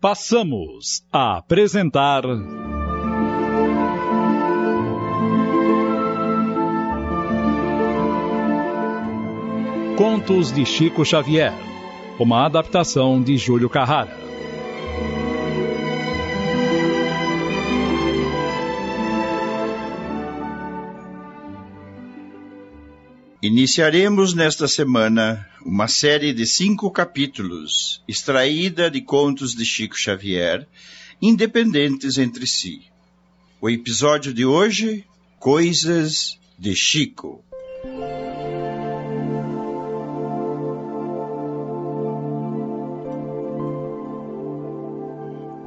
passamos a apresentar. Contos de Chico Xavier, uma adaptação de Júlio Carrara. Iniciaremos nesta semana uma série de cinco capítulos, extraída de contos de Chico Xavier, independentes entre si. O episódio de hoje, Coisas de Chico.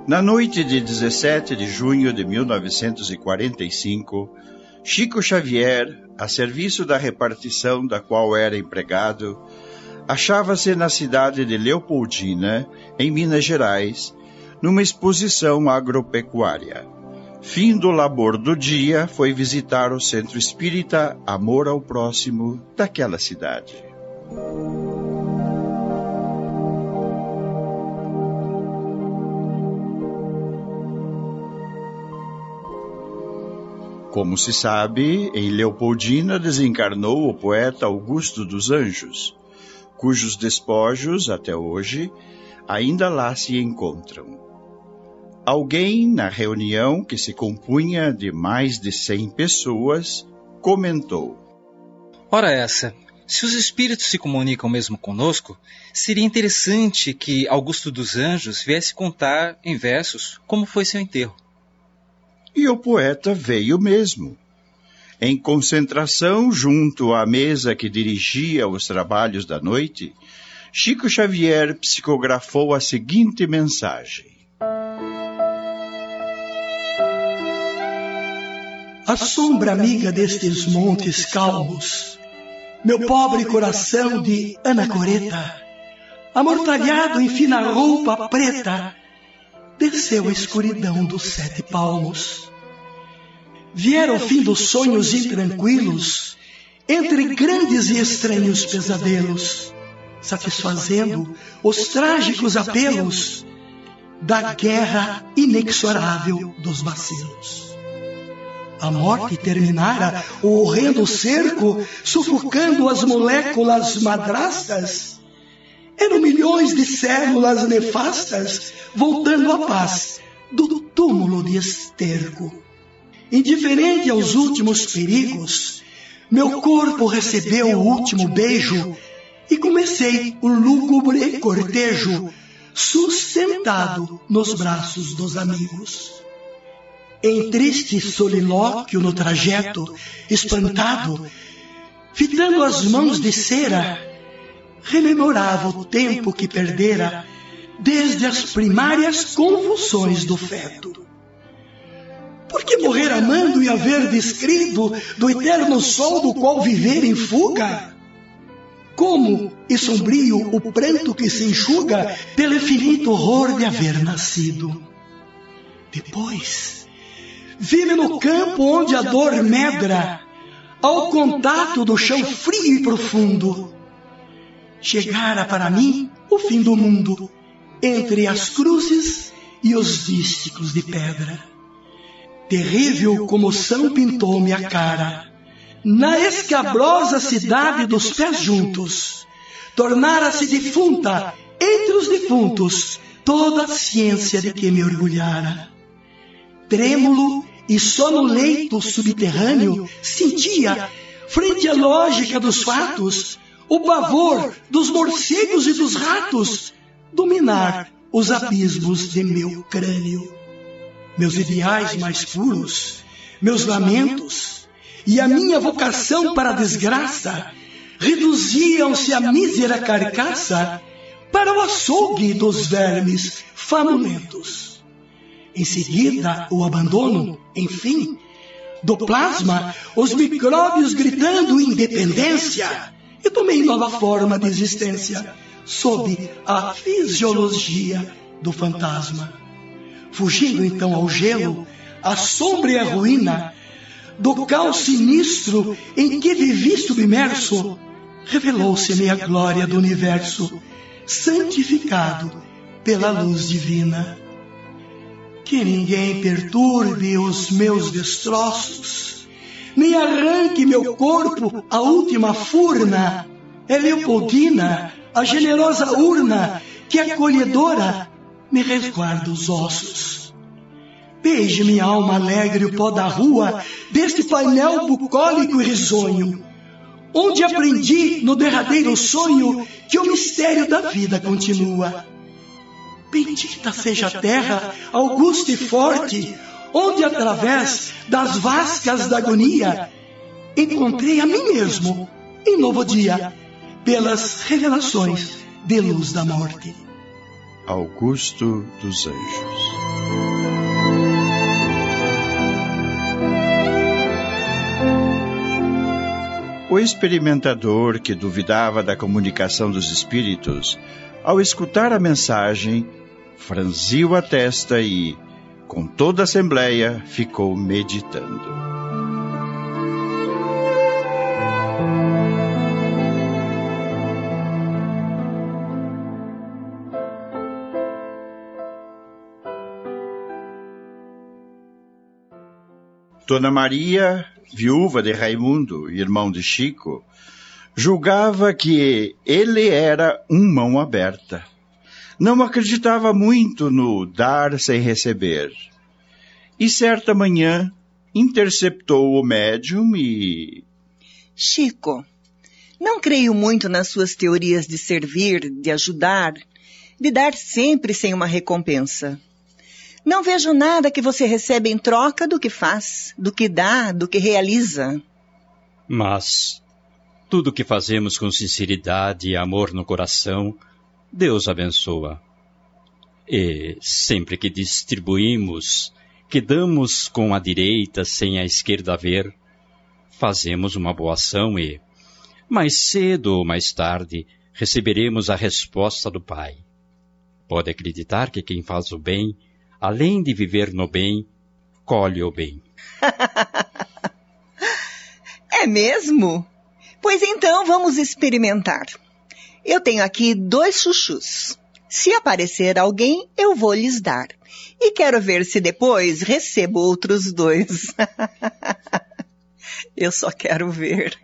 Na noite de 17 de junho de 1945, Chico Xavier, a serviço da repartição da qual era empregado, achava-se na cidade de Leopoldina, em Minas Gerais, numa exposição agropecuária. Fim do labor do dia, foi visitar o centro espírita Amor ao Próximo daquela cidade. Como se sabe, em Leopoldina desencarnou o poeta Augusto dos Anjos, cujos despojos, até hoje, ainda lá se encontram. Alguém, na reunião que se compunha de mais de cem pessoas, comentou: Ora, essa, se os espíritos se comunicam mesmo conosco, seria interessante que Augusto dos Anjos viesse contar, em versos, como foi seu enterro. E o poeta veio mesmo. Em concentração junto à mesa que dirigia os trabalhos da noite, Chico Xavier psicografou a seguinte mensagem: A sombra amiga destes montes calmos, meu pobre coração de anacoreta, amortalhado em fina roupa preta, desceu a escuridão dos sete palmos. Vieram o fim dos sonhos intranquilos, entre grandes e estranhos pesadelos, satisfazendo os trágicos apelos da guerra inexorável dos bacilos. A morte terminara o horrendo cerco, sufocando as moléculas madrastas, eram milhões de células nefastas voltando à paz do túmulo de esterco. Indiferente aos últimos perigos, meu corpo recebeu o último beijo e comecei o lúgubre cortejo sustentado nos braços dos amigos. Em triste solilóquio no trajeto, espantado, fitando as mãos de cera, rememorava o tempo que perdera desde as primárias convulsões do feto. Por que morrer amando e haver descrido do eterno sol do qual viver em fuga? Como e sombrio o pranto que se enxuga pelo infinito horror de haver nascido. Depois, vive no campo onde a dor medra, ao contato do chão frio e profundo, chegara para mim o fim do mundo, entre as cruzes e os dísticos de pedra. Terrível comoção pintou-me a cara. Na escabrosa cidade dos pés juntos, tornara-se defunta entre os defuntos toda a ciência de que me orgulhara. Trêmulo e só no leito subterrâneo sentia, frente à lógica dos fatos, o pavor dos morcegos e dos ratos dominar os abismos de meu crânio. Meus ideais mais puros, meus lamentos e a minha vocação para a desgraça reduziam-se à mísera carcaça para o açougue dos vermes famulentos. Em seguida, o abandono, enfim, do plasma, os micróbios gritando independência e tomei nova forma de existência sob a fisiologia do fantasma. Fugindo então ao gelo, à sombra e à ruína do caos sinistro em que vivi submerso, revelou-se-me a glória do universo, santificado pela luz divina. Que ninguém perturbe os meus destroços, nem arranque meu corpo a última furna. É Leopoldina, a generosa urna que acolhedora me resguarda os ossos. Beije minha alma alegre o pó da rua deste painel bucólico e risonho, onde aprendi no derradeiro sonho que o mistério da vida continua. Bendita seja a terra, augusta e forte, onde através das vascas da agonia encontrei a mim mesmo em novo dia, pelas revelações de luz da morte. Augusto dos Anjos. O experimentador que duvidava da comunicação dos espíritos, ao escutar a mensagem, franziu a testa e, com toda a assembleia, ficou meditando. Dona Maria, viúva de Raimundo, irmão de Chico, julgava que ele era um mão aberta. Não acreditava muito no dar sem receber. E certa manhã interceptou o médium e. Chico, não creio muito nas suas teorias de servir, de ajudar, de dar sempre sem uma recompensa. Não vejo nada que você recebe em troca do que faz, do que dá, do que realiza. Mas tudo que fazemos com sinceridade e amor no coração, Deus abençoa. E sempre que distribuímos, que damos com a direita sem a esquerda ver, fazemos uma boa ação e, mais cedo ou mais tarde, receberemos a resposta do Pai. Pode acreditar que quem faz o bem além de viver no bem, colhe o bem. é mesmo? Pois então vamos experimentar. Eu tenho aqui dois chuchus. Se aparecer alguém, eu vou lhes dar. E quero ver se depois recebo outros dois. eu só quero ver.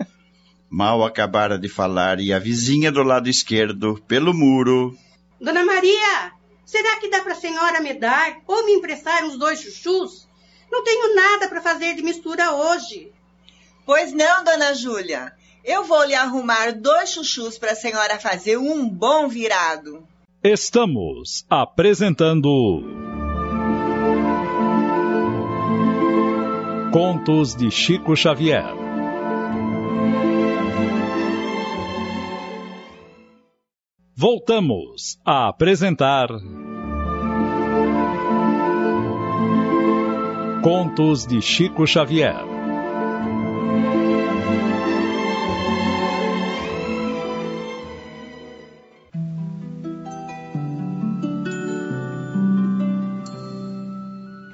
Mal acabara de falar e a vizinha do lado esquerdo, pelo muro. Dona Maria, Será que dá para a senhora me dar ou me emprestar uns dois chuchus? Não tenho nada para fazer de mistura hoje. Pois não, dona Júlia. Eu vou lhe arrumar dois chuchus para a senhora fazer um bom virado. Estamos apresentando. Contos de Chico Xavier. Voltamos a apresentar. Contos de Chico Xavier.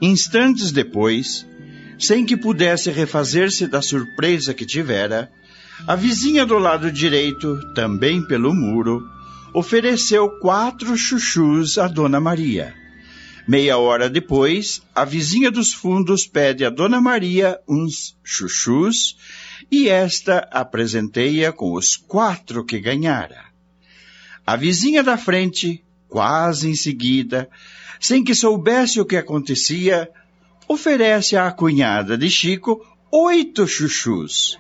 Instantes depois, sem que pudesse refazer-se da surpresa que tivera, a vizinha do lado direito, também pelo muro, ofereceu quatro chuchus a Dona Maria. Meia hora depois, a vizinha dos fundos pede a Dona Maria uns chuchus e esta apresenteia com os quatro que ganhara. A vizinha da frente, quase em seguida, sem que soubesse o que acontecia, oferece à cunhada de Chico oito chuchus.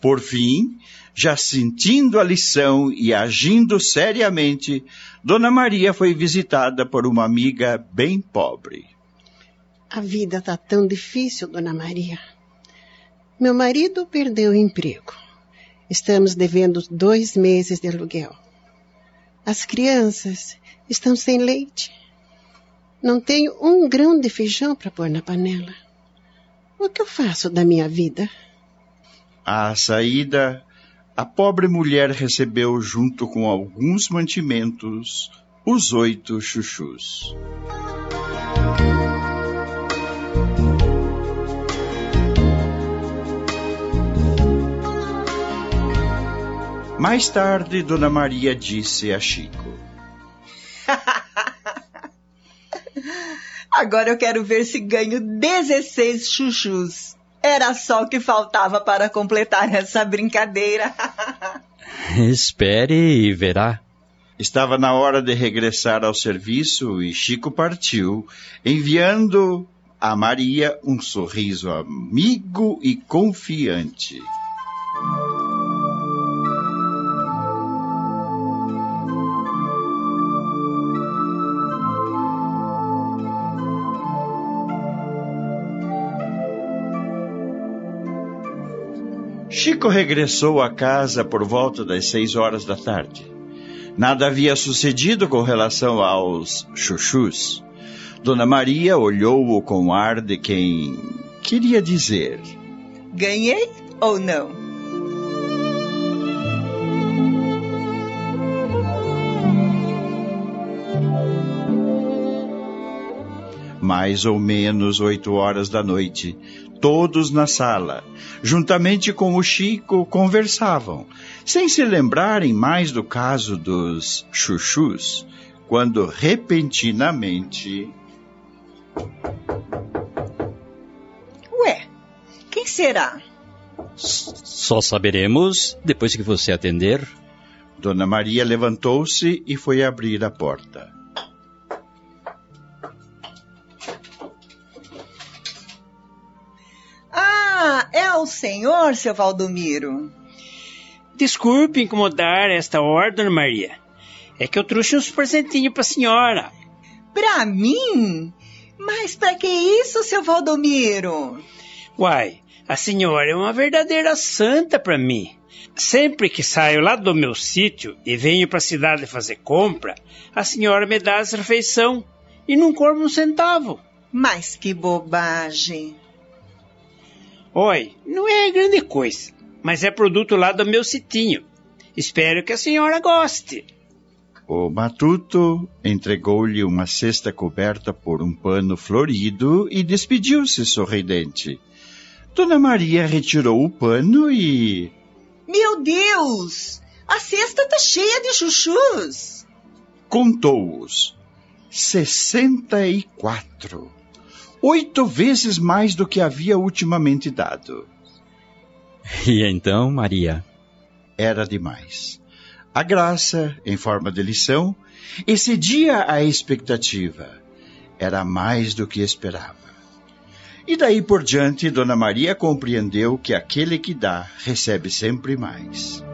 Por fim, já sentindo a lição e agindo seriamente, Dona Maria foi visitada por uma amiga bem pobre. A vida está tão difícil, Dona Maria. Meu marido perdeu o emprego. Estamos devendo dois meses de aluguel. As crianças estão sem leite. Não tenho um grão de feijão para pôr na panela. O que eu faço da minha vida? À saída, a pobre mulher recebeu, junto com alguns mantimentos, os oito chuchus. Mais tarde, Dona Maria disse a Chico: Agora eu quero ver se ganho 16 chuchus. Era só o que faltava para completar essa brincadeira. Espere e verá. Estava na hora de regressar ao serviço e Chico partiu, enviando a Maria um sorriso amigo e confiante. Chico regressou a casa por volta das seis horas da tarde. Nada havia sucedido com relação aos chuchus. Dona Maria olhou-o com ar de quem queria dizer: Ganhei ou não? Mais ou menos oito horas da noite, todos na sala, juntamente com o Chico, conversavam, sem se lembrarem mais do caso dos chuchus, quando repentinamente. Ué, quem será? Só saberemos depois que você atender. Dona Maria levantou-se e foi abrir a porta. Ah, é o senhor, seu Valdomiro. Desculpe incomodar esta Dona Maria. É que eu trouxe uns presentinhos para a senhora. Para mim? Mas para que isso, seu Valdomiro? Uai, a senhora é uma verdadeira santa para mim. Sempre que saio lá do meu sítio e venho para a cidade fazer compra, a senhora me dá essa refeição e não como um centavo. Mas que bobagem. Oi, não é grande coisa, mas é produto lá do meu sitinho. Espero que a senhora goste. O matuto entregou-lhe uma cesta coberta por um pano florido e despediu-se sorridente. Dona Maria retirou o pano e. Meu Deus! A cesta está cheia de chuchus! Contou-os. Sessenta e quatro. Oito vezes mais do que havia ultimamente dado. E então, Maria? Era demais. A graça, em forma de lição, excedia a expectativa. Era mais do que esperava. E daí por diante, Dona Maria compreendeu que aquele que dá recebe sempre mais.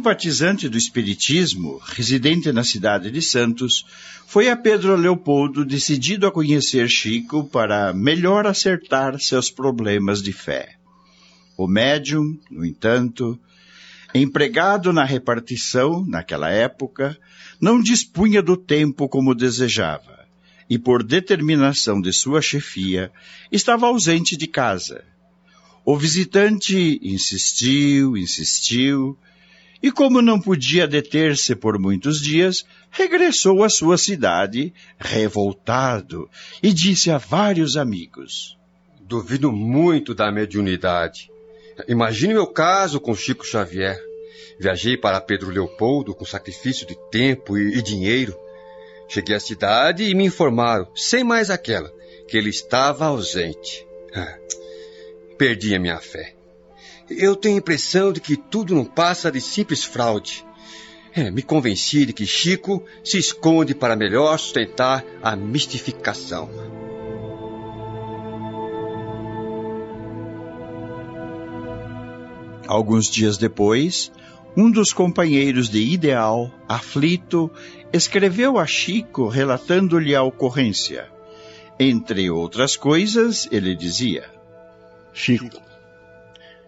Simpatizante do Espiritismo, residente na cidade de Santos, foi a Pedro Leopoldo decidido a conhecer Chico para melhor acertar seus problemas de fé. O médium, no entanto, empregado na repartição naquela época, não dispunha do tempo como desejava e, por determinação de sua chefia, estava ausente de casa. O visitante insistiu, insistiu, e como não podia deter-se por muitos dias, regressou à sua cidade, revoltado, e disse a vários amigos: Duvido muito da mediunidade. Imagine meu caso com Chico Xavier. Viajei para Pedro Leopoldo com sacrifício de tempo e, e dinheiro. Cheguei à cidade e me informaram, sem mais aquela, que ele estava ausente. Perdi a minha fé. Eu tenho a impressão de que tudo não passa de simples fraude. É, me convenci de que Chico se esconde para melhor sustentar a mistificação. Alguns dias depois, um dos companheiros de Ideal, aflito, escreveu a Chico relatando-lhe a ocorrência. Entre outras coisas, ele dizia: Chico,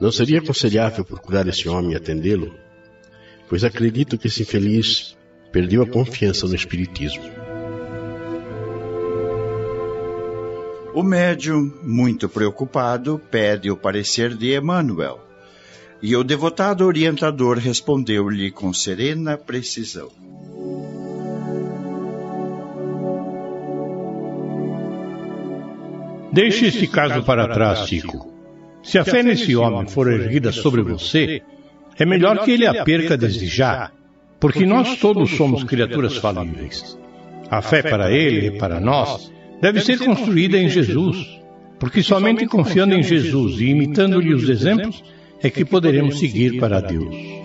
não seria aconselhável procurar esse homem e atendê-lo? Pois acredito que esse infeliz perdeu a confiança no Espiritismo. O médium, muito preocupado, pede o parecer de Emmanuel. E o devotado orientador respondeu-lhe com serena precisão. Deixe este caso para trás, Chico. Se a fé nesse homem for erguida sobre você, é melhor que ele a perca desde já, porque nós todos somos criaturas falíveis. A fé para ele e para nós deve ser construída em Jesus, porque somente confiando em Jesus e imitando-lhe os exemplos é que poderemos seguir para Deus.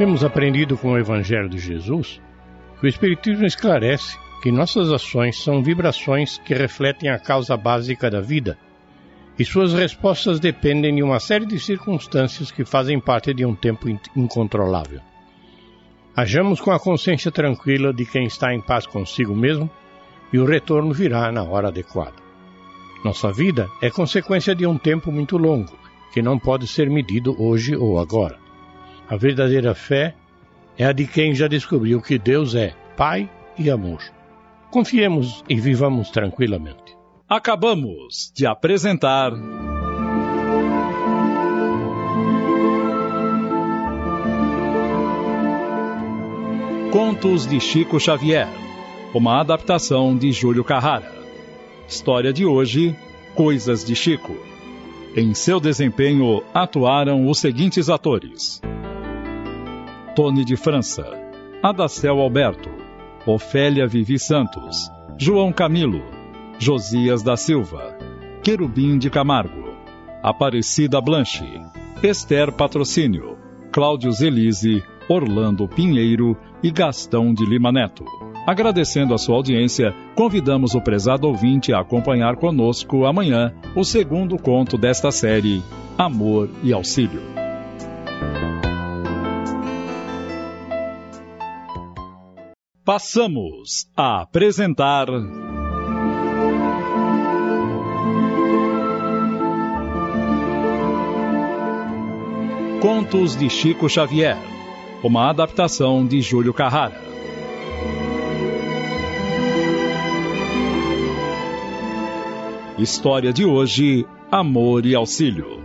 Temos aprendido com o Evangelho de Jesus que o Espiritismo esclarece que nossas ações são vibrações que refletem a causa básica da vida e suas respostas dependem de uma série de circunstâncias que fazem parte de um tempo incontrolável. Hajamos com a consciência tranquila de quem está em paz consigo mesmo e o retorno virá na hora adequada. Nossa vida é consequência de um tempo muito longo, que não pode ser medido hoje ou agora. A verdadeira fé é a de quem já descobriu que Deus é Pai e amor. Confiemos e vivamos tranquilamente. Acabamos de apresentar. Contos de Chico Xavier, uma adaptação de Júlio Carrara. História de hoje: Coisas de Chico. Em seu desempenho atuaram os seguintes atores: Tony de França, Adacel Alberto, Ofélia Vivi Santos, João Camilo, Josias da Silva, Querubim de Camargo, Aparecida Blanche, Esther Patrocínio, Cláudio Zelise, Orlando Pinheiro e Gastão de Lima Neto. Agradecendo a sua audiência, convidamos o prezado ouvinte a acompanhar conosco amanhã o segundo conto desta série, Amor e Auxílio. Passamos a apresentar. Contos de Chico Xavier, uma adaptação de Júlio Carrara. História de hoje: Amor e Auxílio.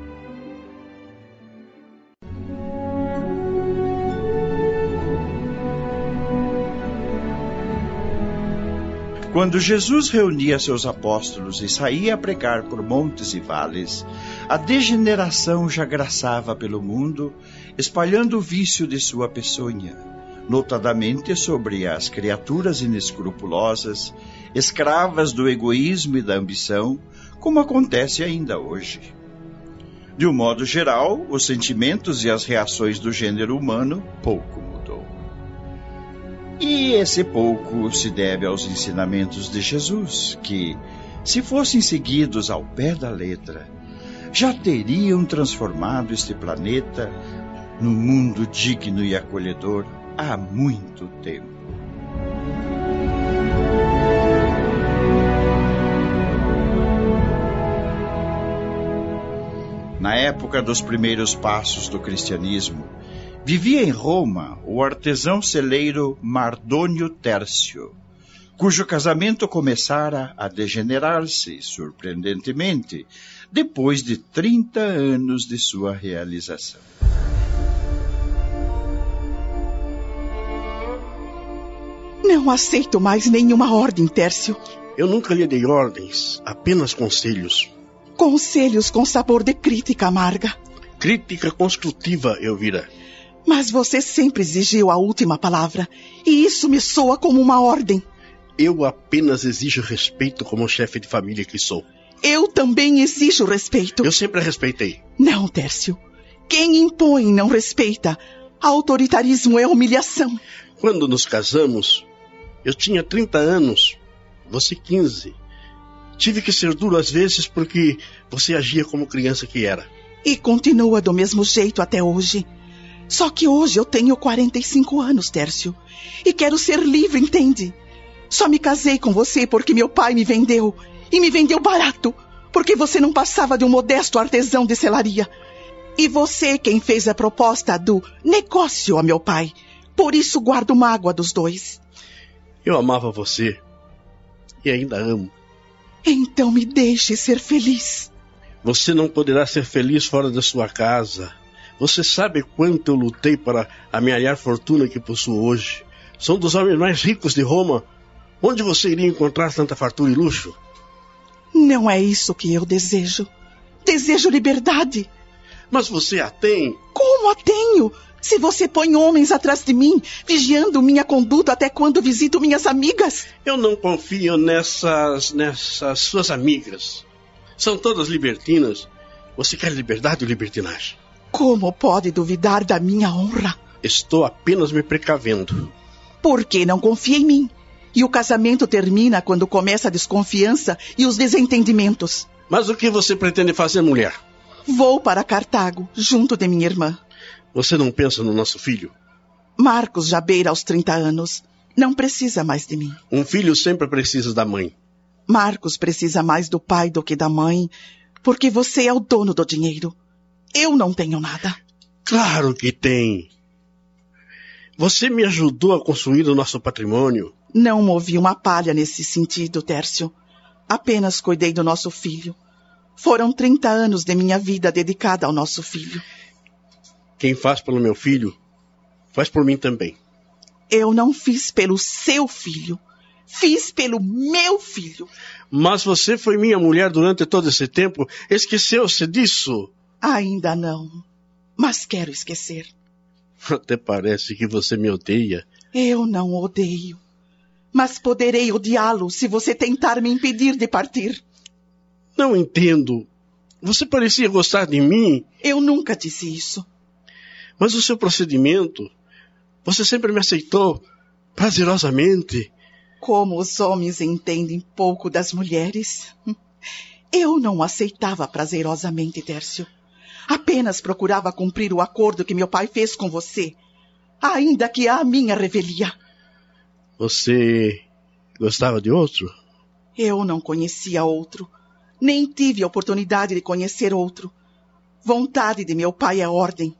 Quando Jesus reunia seus apóstolos e saía a pregar por montes e vales, a degeneração já graçava pelo mundo, espalhando o vício de sua peçonha, notadamente sobre as criaturas inescrupulosas, escravas do egoísmo e da ambição, como acontece ainda hoje. De um modo geral, os sentimentos e as reações do gênero humano pouco e esse pouco se deve aos ensinamentos de Jesus, que, se fossem seguidos ao pé da letra, já teriam transformado este planeta num mundo digno e acolhedor há muito tempo. Na época dos primeiros passos do cristianismo, Vivia em Roma o artesão celeiro Mardônio Tércio, cujo casamento começara a degenerar-se surpreendentemente depois de 30 anos de sua realização. Não aceito mais nenhuma ordem, Tércio. Eu nunca lhe dei ordens, apenas conselhos. Conselhos com sabor de crítica amarga. Crítica construtiva, Elvira. Mas você sempre exigiu a última palavra, e isso me soa como uma ordem. Eu apenas exijo respeito como chefe de família que sou. Eu também exijo respeito. Eu sempre respeitei. Não, Tércio. Quem impõe não respeita. Autoritarismo é humilhação. Quando nos casamos, eu tinha 30 anos, você 15. Tive que ser duro às vezes porque você agia como criança que era. E continua do mesmo jeito até hoje. Só que hoje eu tenho 45 anos, Tércio. E quero ser livre, entende? Só me casei com você porque meu pai me vendeu. E me vendeu barato. Porque você não passava de um modesto artesão de selaria. E você quem fez a proposta do negócio a meu pai. Por isso guardo mágoa dos dois. Eu amava você. E ainda amo. Então me deixe ser feliz. Você não poderá ser feliz fora da sua casa. Você sabe quanto eu lutei para amealhar a fortuna que possuo hoje. Sou um dos homens mais ricos de Roma. Onde você iria encontrar tanta fartura e luxo? Não é isso que eu desejo. Desejo liberdade. Mas você a tem. Como a tenho? Se você põe homens atrás de mim, vigiando minha conduta até quando visito minhas amigas. Eu não confio nessas. nessas suas amigas. São todas libertinas. Você quer liberdade ou libertinagem? Como pode duvidar da minha honra? Estou apenas me precavendo. Por que não confia em mim? E o casamento termina quando começa a desconfiança e os desentendimentos. Mas o que você pretende fazer, mulher? Vou para Cartago, junto de minha irmã. Você não pensa no nosso filho? Marcos já beira aos 30 anos. Não precisa mais de mim. Um filho sempre precisa da mãe. Marcos precisa mais do pai do que da mãe, porque você é o dono do dinheiro. Eu não tenho nada. Claro que tem. Você me ajudou a construir o nosso patrimônio. Não movi uma palha nesse sentido, Tércio. Apenas cuidei do nosso filho. Foram 30 anos de minha vida dedicada ao nosso filho. Quem faz pelo meu filho, faz por mim também. Eu não fiz pelo seu filho. Fiz pelo meu filho. Mas você foi minha mulher durante todo esse tempo. Esqueceu-se disso? Ainda não. Mas quero esquecer. Até parece que você me odeia. Eu não odeio. Mas poderei odiá-lo se você tentar me impedir de partir. Não entendo. Você parecia gostar de mim. Eu nunca disse isso. Mas o seu procedimento. Você sempre me aceitou prazerosamente. Como os homens entendem pouco das mulheres. Eu não aceitava prazerosamente, Tércio. Apenas procurava cumprir o acordo que meu pai fez com você, ainda que a minha revelia. Você gostava de outro? Eu não conhecia outro, nem tive a oportunidade de conhecer outro. Vontade de meu pai é ordem.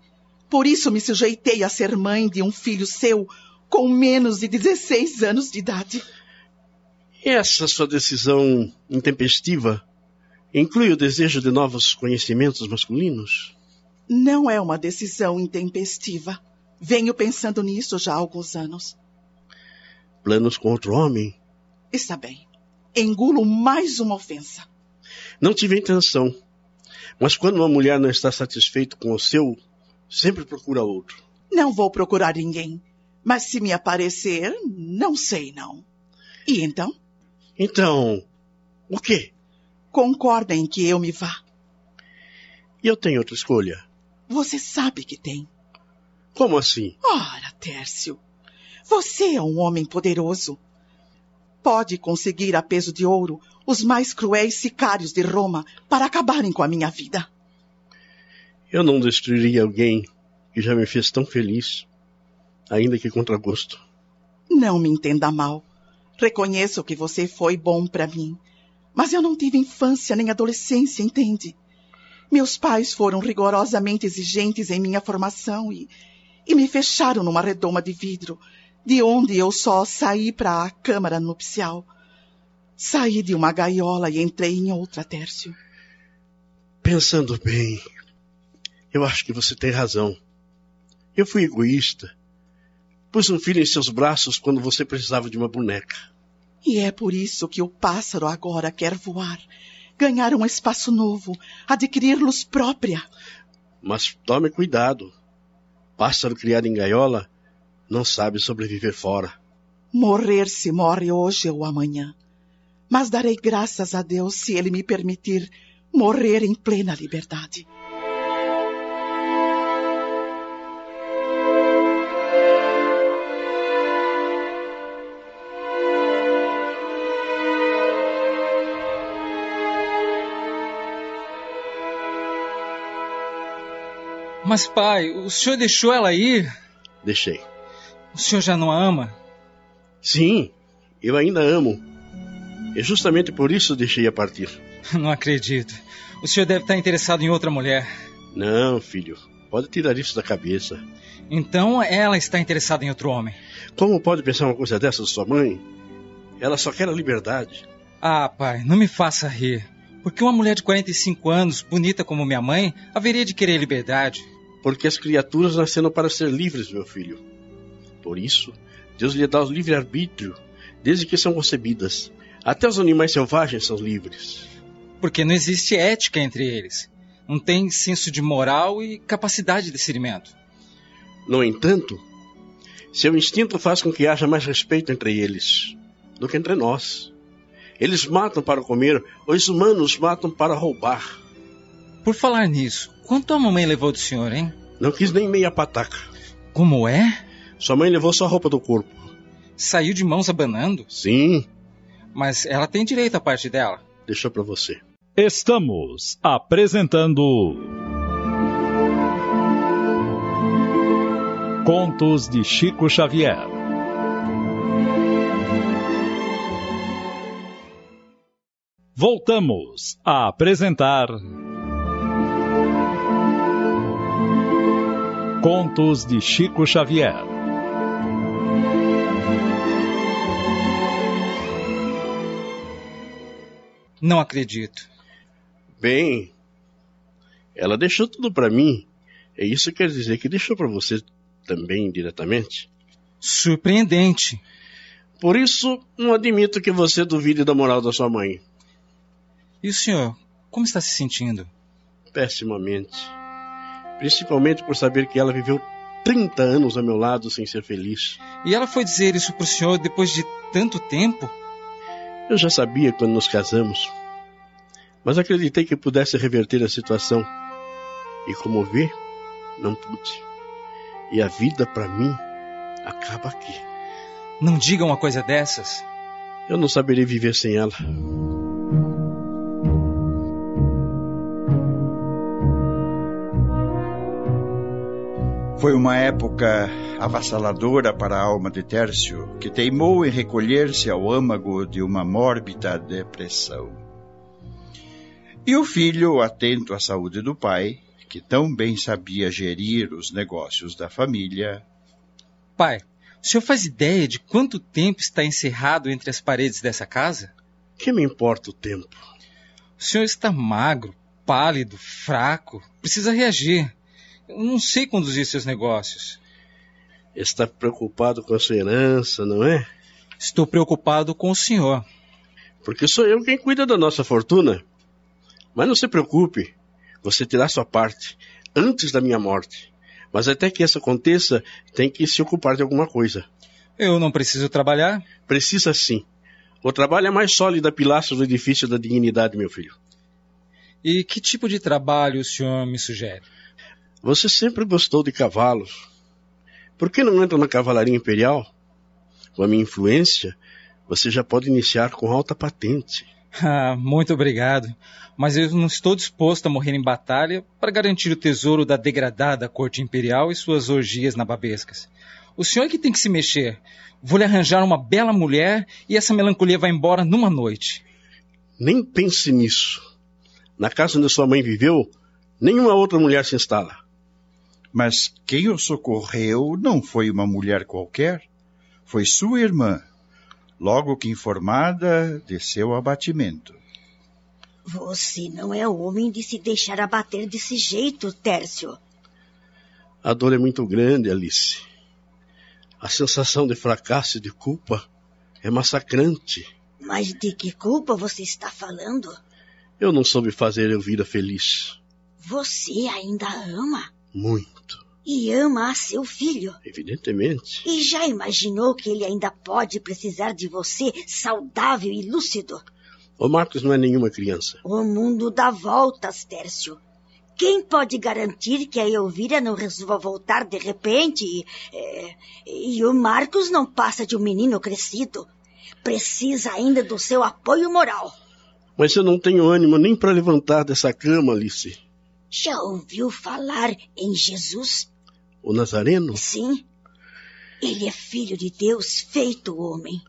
Por isso me sujeitei a ser mãe de um filho seu com menos de 16 anos de idade. E essa sua decisão intempestiva inclui o desejo de novos conhecimentos masculinos? Não é uma decisão intempestiva. Venho pensando nisso já há alguns anos. Planos com outro homem? Está bem. Engulo mais uma ofensa. Não tive intenção. Mas quando uma mulher não está satisfeita com o seu, sempre procura outro. Não vou procurar ninguém. Mas se me aparecer, não sei não. E então? Então, o quê? Concorda em que eu me vá. E eu tenho outra escolha. Você sabe que tem. Como assim? Ora, Tércio, você é um homem poderoso. Pode conseguir a peso de ouro os mais cruéis sicários de Roma para acabarem com a minha vida. Eu não destruiria alguém que já me fez tão feliz, ainda que contra gosto. Não me entenda mal. Reconheço que você foi bom para mim, mas eu não tive infância nem adolescência, entende? Meus pais foram rigorosamente exigentes em minha formação e, e me fecharam numa redoma de vidro, de onde eu só saí para a câmara nupcial. Saí de uma gaiola e entrei em outra, Tércio. Pensando bem, eu acho que você tem razão. Eu fui egoísta. Pus um filho em seus braços quando você precisava de uma boneca. E é por isso que o pássaro agora quer voar, ganhar um espaço novo, adquirir luz própria. Mas tome cuidado. Pássaro criado em gaiola não sabe sobreviver fora. Morrer se morre hoje ou amanhã. Mas darei graças a Deus se ele me permitir morrer em plena liberdade. Mas, pai, o senhor deixou ela ir? Deixei. O senhor já não a ama? Sim, eu ainda amo. E justamente por isso deixei a partir. Não acredito. O senhor deve estar interessado em outra mulher. Não, filho. Pode tirar isso da cabeça. Então ela está interessada em outro homem. Como pode pensar uma coisa dessa de sua mãe? Ela só quer a liberdade. Ah, pai, não me faça rir. Porque uma mulher de 45 anos, bonita como minha mãe, haveria de querer liberdade. Porque as criaturas nasceram para ser livres, meu filho. Por isso, Deus lhe dá o livre-arbítrio, desde que são concebidas. Até os animais selvagens são livres. Porque não existe ética entre eles. Não tem senso de moral e capacidade de discernimento. No entanto, seu instinto faz com que haja mais respeito entre eles do que entre nós. Eles matam para comer, os humanos matam para roubar. Por falar nisso, quanto a mamãe levou do senhor, hein? Não quis nem meia pataca. Como é? Sua mãe levou só a roupa do corpo. Saiu de mãos abanando? Sim. Mas ela tem direito à parte dela. Deixou para você. Estamos apresentando Contos de Chico Xavier. Voltamos a apresentar Contos de Chico Xavier. Não acredito. Bem, ela deixou tudo para mim. E isso quer dizer que deixou para você também diretamente? Surpreendente. Por isso, não admito que você duvide da moral da sua mãe. E o senhor, como está se sentindo? Pessimamente. Principalmente por saber que ela viveu 30 anos ao meu lado sem ser feliz. E ela foi dizer isso para o senhor depois de tanto tempo? Eu já sabia quando nos casamos. Mas acreditei que pudesse reverter a situação. E como vê, não pude. E a vida para mim acaba aqui. Não diga uma coisa dessas. Eu não saberei viver sem ela. Foi uma época avassaladora para a alma de Tércio, que teimou em recolher-se ao âmago de uma mórbida depressão. E o filho, atento à saúde do pai, que tão bem sabia gerir os negócios da família. Pai, o senhor faz ideia de quanto tempo está encerrado entre as paredes dessa casa? Que me importa o tempo? O senhor está magro, pálido, fraco. Precisa reagir. Eu não sei conduzir seus negócios. Está preocupado com a sua herança, não é? Estou preocupado com o senhor. Porque sou eu quem cuida da nossa fortuna. Mas não se preocupe, você terá sua parte antes da minha morte. Mas até que isso aconteça, tem que se ocupar de alguma coisa. Eu não preciso trabalhar? Precisa sim. O trabalho é mais sólido a pilastra do edifício da dignidade, meu filho. E que tipo de trabalho o senhor me sugere? Você sempre gostou de cavalos. Por que não entra na cavalaria imperial? Com a minha influência, você já pode iniciar com alta patente. Ah, muito obrigado. Mas eu não estou disposto a morrer em batalha para garantir o tesouro da degradada corte imperial e suas orgias nababescas. O senhor é que tem que se mexer. Vou lhe arranjar uma bela mulher e essa melancolia vai embora numa noite. Nem pense nisso. Na casa onde sua mãe viveu, nenhuma outra mulher se instala. Mas quem o socorreu não foi uma mulher qualquer, foi sua irmã, logo que informada de seu abatimento. Você não é homem de se deixar abater desse jeito, Tércio. A dor é muito grande, Alice. A sensação de fracasso e de culpa é massacrante. Mas de que culpa você está falando? Eu não soube fazer Elvira feliz. Você ainda ama? Muito. E ama a seu filho? Evidentemente. E já imaginou que ele ainda pode precisar de você saudável e lúcido? O Marcos não é nenhuma criança. O mundo dá voltas, Tércio. Quem pode garantir que a Elvira não resolva voltar de repente e, é, e o Marcos não passa de um menino crescido? Precisa ainda do seu apoio moral. Mas eu não tenho ânimo nem para levantar dessa cama, Alice. Já ouviu falar em Jesus? O Nazareno? Sim. Ele é filho de Deus feito homem.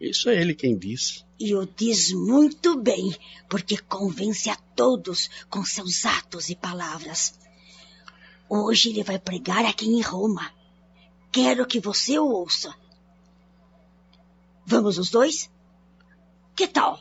Isso é ele quem diz. E o diz muito bem, porque convence a todos com seus atos e palavras. Hoje ele vai pregar aqui em Roma. Quero que você o ouça. Vamos os dois? Que tal?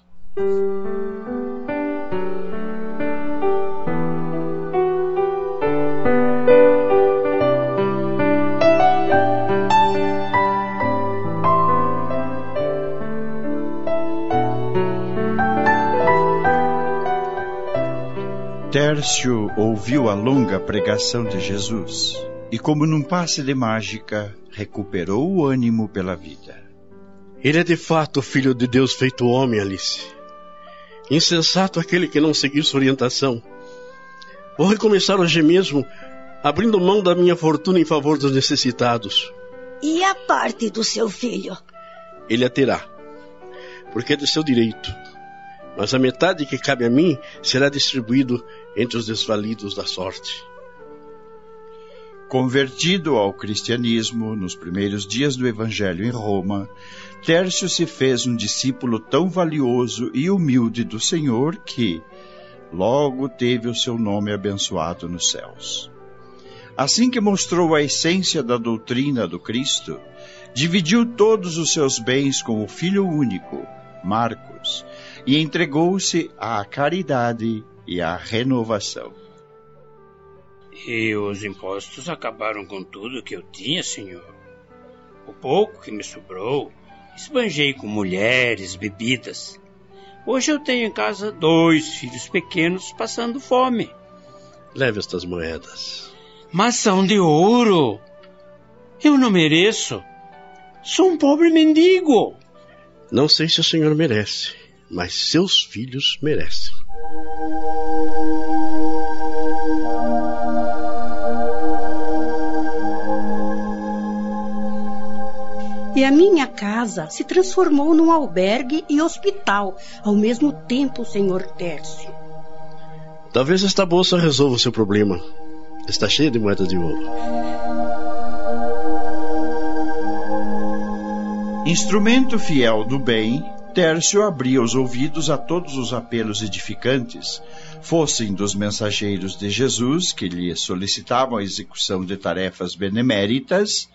Tércio ouviu a longa pregação de Jesus e, como num passe de mágica, recuperou o ânimo pela vida. Ele é de fato o filho de Deus feito homem, Alice. Insensato aquele que não seguir sua orientação. Vou recomeçar hoje mesmo, abrindo mão da minha fortuna em favor dos necessitados. E a parte do seu filho? Ele a terá, porque é de seu direito. Mas a metade que cabe a mim será distribuído entre os desvalidos da sorte. Convertido ao cristianismo nos primeiros dias do Evangelho em Roma, Tércio se fez um discípulo tão valioso e humilde do Senhor que logo teve o seu nome abençoado nos céus. Assim que mostrou a essência da doutrina do Cristo, dividiu todos os seus bens com o filho único, Marcos, e entregou-se à caridade e à renovação. E os impostos acabaram com tudo que eu tinha, senhor. O pouco que me sobrou, esbanjei com mulheres, bebidas. Hoje eu tenho em casa dois filhos pequenos passando fome. Leve estas moedas. Mas são de ouro. Eu não mereço. Sou um pobre mendigo. Não sei se o senhor merece, mas seus filhos merecem. E a minha casa se transformou num albergue e hospital ao mesmo tempo, senhor Tércio. Talvez esta bolsa resolva o seu problema. Está cheia de moedas de ouro. Instrumento fiel do bem, Tércio abria os ouvidos a todos os apelos edificantes, fossem dos mensageiros de Jesus, que lhe solicitavam a execução de tarefas beneméritas,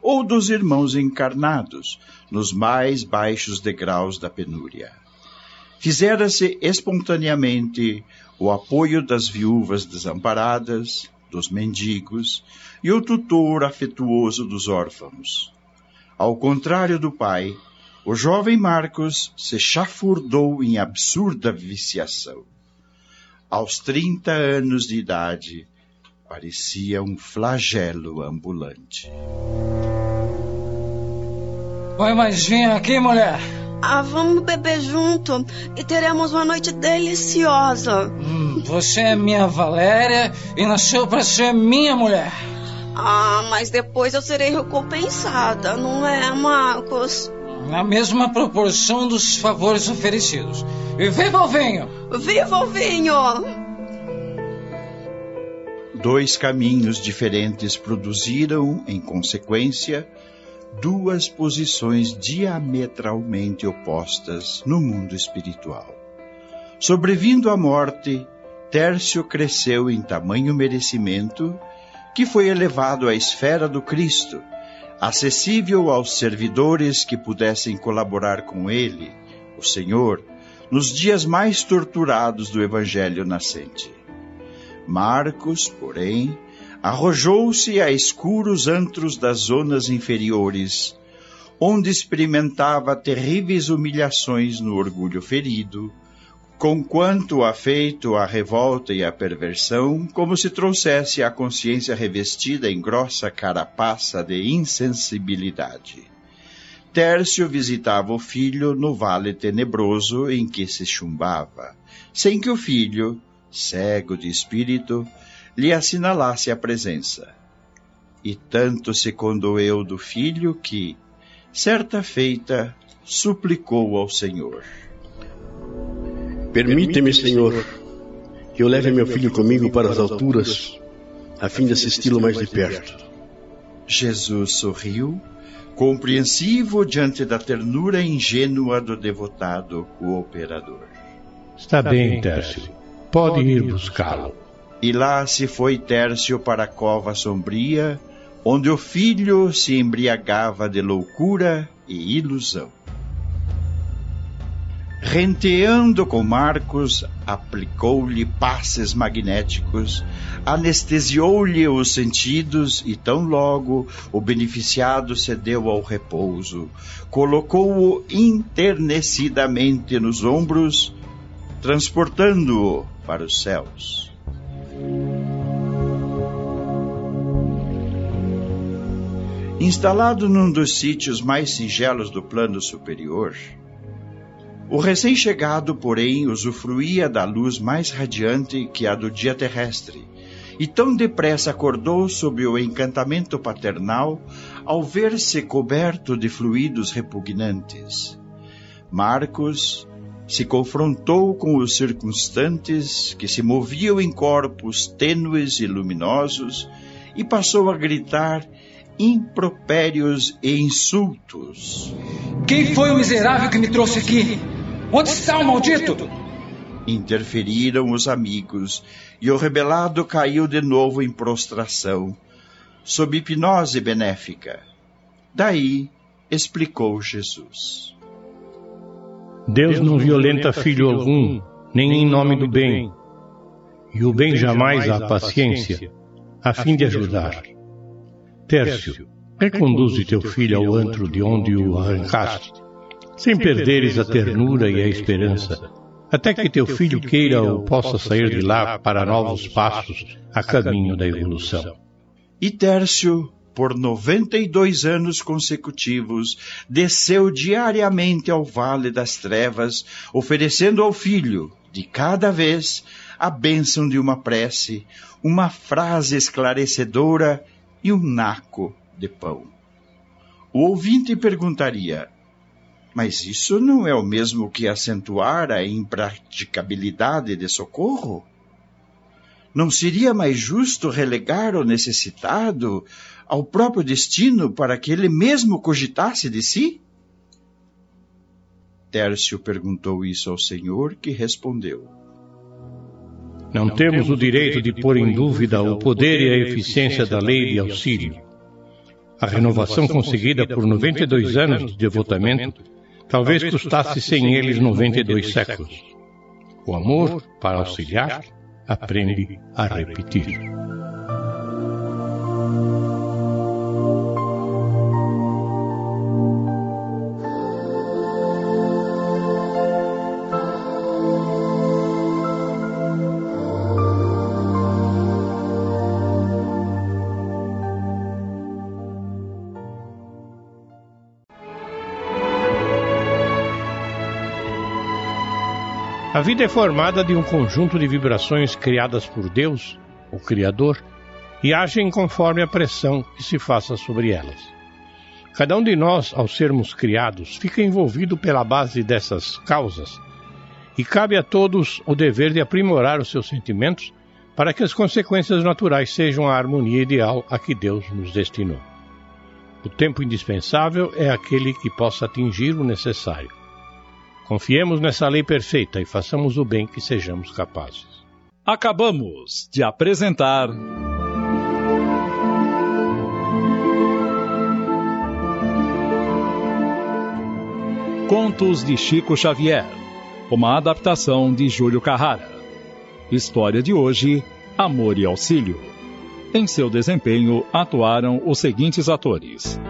ou dos irmãos encarnados, nos mais baixos degraus da penúria. Fizera-se espontaneamente o apoio das viúvas desamparadas, dos mendigos e o tutor afetuoso dos órfãos. Ao contrário do pai, o jovem Marcos se chafurdou em absurda viciação. Aos trinta anos de idade, parecia um flagelo ambulante. Vai mais vem aqui, mulher. Ah, vamos beber junto e teremos uma noite deliciosa. Hum, você é minha Valéria e nasceu para ser minha mulher. Ah, mas depois eu serei recompensada, não é, Marcos? Na mesma proporção dos favores oferecidos. E viva o vinho! Viva o vinho! Dois caminhos diferentes produziram, em consequência, duas posições diametralmente opostas no mundo espiritual. Sobrevindo à morte, Tércio cresceu em tamanho merecimento que foi elevado à esfera do Cristo, acessível aos servidores que pudessem colaborar com ele, o Senhor, nos dias mais torturados do Evangelho nascente. Marcos, porém, arrojou-se a escuros antros das zonas inferiores, onde experimentava terríveis humilhações no orgulho ferido, conquanto afeito à revolta e à perversão, como se trouxesse a consciência revestida em grossa carapaça de insensibilidade. Tércio visitava o filho no vale tenebroso em que se chumbava, sem que o filho, cego de espírito, lhe assinalasse a presença. E tanto se condoeu do filho que, certa feita, suplicou ao Senhor. Permite-me, Senhor, que eu leve meu filho comigo para as alturas, a fim de assisti-lo mais de perto. Jesus sorriu, compreensivo diante da ternura ingênua do devotado cooperador. Está bem, Tércio. Pode ir buscá-lo. E lá se foi Tércio para a cova sombria, onde o filho se embriagava de loucura e ilusão. Renteando com Marcos, aplicou-lhe passes magnéticos, anestesiou-lhe os sentidos e tão logo o beneficiado cedeu ao repouso, colocou-o internecidamente nos ombros, transportando-o para os céus. Instalado num dos sítios mais singelos do plano superior, o recém-chegado, porém, usufruía da luz mais radiante que a do dia terrestre, e tão depressa acordou sob o encantamento paternal ao ver-se coberto de fluidos repugnantes. Marcos se confrontou com os circunstantes que se moviam em corpos tênues e luminosos e passou a gritar impropérios e insultos. Quem foi o miserável que me trouxe aqui? Onde está o maldito? Interferiram os amigos e o rebelado caiu de novo em prostração, sob hipnose benéfica. Daí explicou Jesus. Deus não violenta filho algum, nem em nome do bem. E o bem jamais há paciência, a fim de ajudar. Tércio, reconduze teu filho ao antro de onde o arrancaste, sem perderes a ternura e a esperança, até que teu filho queira ou possa sair de lá para novos passos a caminho da evolução. E Tércio, por 92 anos consecutivos, desceu diariamente ao Vale das Trevas, oferecendo ao filho, de cada vez, a bênção de uma prece, uma frase esclarecedora e um naco de pão. O ouvinte perguntaria: Mas isso não é o mesmo que acentuar a impraticabilidade de socorro? Não seria mais justo relegar o necessitado ao próprio destino para que ele mesmo cogitasse de si? Tércio perguntou isso ao Senhor, que respondeu: não temos o direito de pôr em dúvida o poder e a eficiência da lei de auxílio. A renovação conseguida por 92 anos de devotamento talvez custasse sem eles 92 séculos. O amor, para auxiliar, aprende a repetir. Vida é formada de um conjunto de vibrações criadas por Deus, o Criador, e agem conforme a pressão que se faça sobre elas. Cada um de nós, ao sermos criados, fica envolvido pela base dessas causas, e cabe a todos o dever de aprimorar os seus sentimentos para que as consequências naturais sejam a harmonia ideal a que Deus nos destinou. O tempo indispensável é aquele que possa atingir o necessário. Confiemos nessa lei perfeita e façamos o bem que sejamos capazes. Acabamos de apresentar. Contos de Chico Xavier, uma adaptação de Júlio Carrara. História de hoje: Amor e Auxílio. Em seu desempenho atuaram os seguintes atores: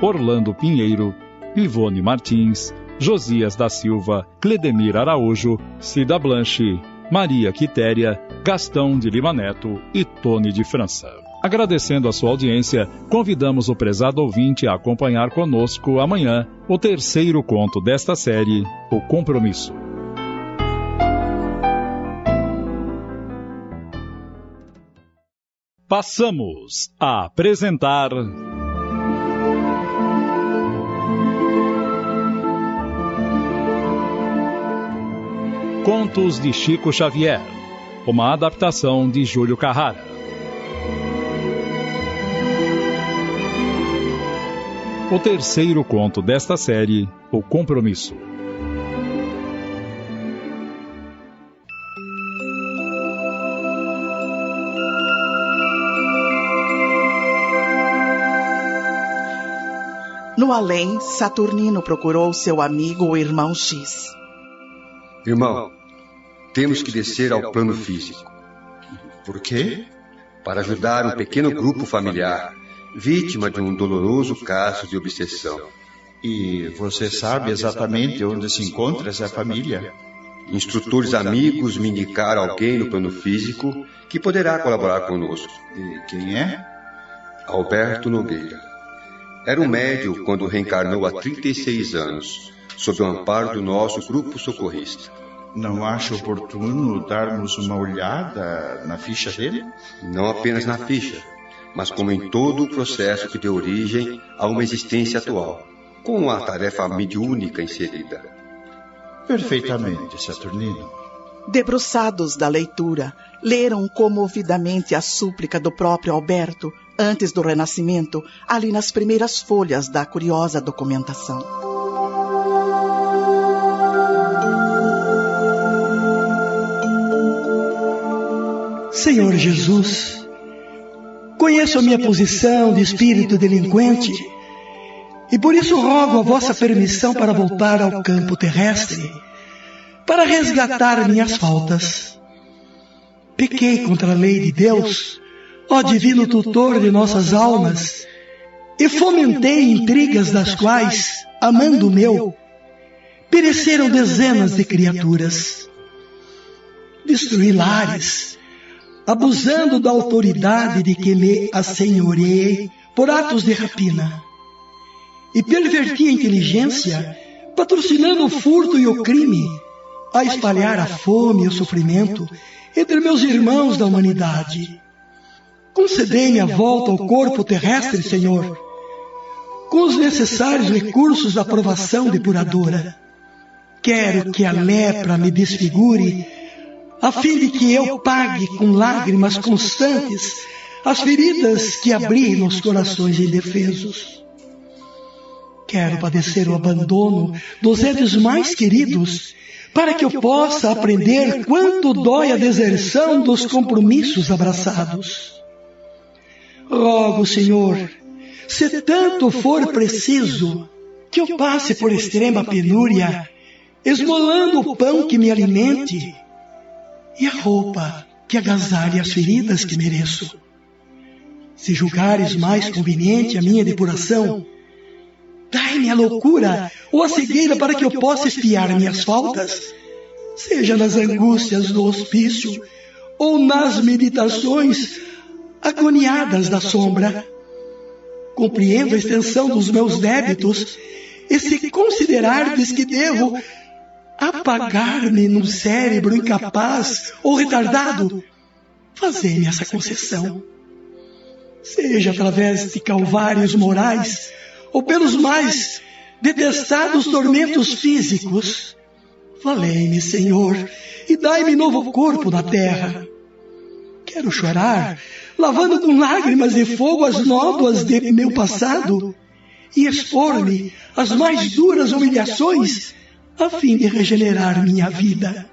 Orlando Pinheiro, Ivone Martins, Josias da Silva, Cledemir Araújo, Cida Blanche, Maria Quitéria, Gastão de Lima Neto e Tony de França. Agradecendo a sua audiência, convidamos o prezado ouvinte a acompanhar conosco amanhã o terceiro conto desta série, O Compromisso. Passamos a apresentar. Contos de Chico Xavier. uma adaptação de Júlio Carrara. O terceiro conto desta série, O Compromisso. No além, Saturnino procurou seu amigo, o irmão X. Irmão, temos que descer ao plano físico. Por quê? Para ajudar um pequeno grupo familiar, vítima de um doloroso caso de obsessão. E você sabe exatamente onde se encontra essa família? Instrutores amigos me indicaram alguém no plano físico que poderá colaborar conosco. E quem é? Alberto Nogueira. Era um médio quando reencarnou há 36 anos, sob o amparo do nosso grupo socorrista. Não acha oportuno darmos uma olhada na ficha dele? Não apenas na ficha, mas como em todo o processo que deu origem a uma existência atual, com a tarefa mediúnica inserida. Perfeitamente, Saturnino. Debruçados da leitura, leram comovidamente a súplica do próprio Alberto antes do Renascimento, ali nas primeiras folhas da curiosa documentação. Senhor Jesus, conheço a minha posição de espírito delinquente e por isso rogo a vossa permissão para voltar ao campo terrestre, para resgatar minhas faltas. Pequei contra a lei de Deus ó divino tutor de nossas almas, e fomentei intrigas das quais, amando o meu, pereceram dezenas de criaturas. Destruí lares, abusando da autoridade de que me assenhoreei por atos de rapina. E perverti a inteligência, patrocinando o furto e o crime, a espalhar a fome e o sofrimento entre meus irmãos da humanidade. Concedei-me a volta ao corpo terrestre, Senhor, com os necessários recursos da provação depuradora. Quero que a lepra me desfigure, a fim de que eu pague com lágrimas constantes as feridas que abri nos corações indefesos. Quero padecer o abandono dos entes mais queridos, para que eu possa aprender quanto dói a deserção dos compromissos abraçados. Rogo, Senhor, se tanto for preciso, que eu passe por extrema penúria, esmolando o pão que me alimente e a roupa que agasalhe as feridas que mereço. Se julgares mais conveniente a minha depuração, dai-me a loucura ou a cegueira para que eu possa espiar minhas faltas, seja nas angústias do hospício ou nas meditações agoniadas da sombra. Compreendo a extensão dos meus débitos e se considerardes que devo apagar-me num cérebro incapaz ou retardado, fazei-me essa concessão. Seja através de calvários morais ou pelos mais detestados tormentos físicos, valei-me, Senhor, e dai-me novo corpo na terra. Quero chorar lavando com lágrimas de fogo as nódoas de meu passado e expor-me às mais duras humilhações a fim de regenerar minha vida.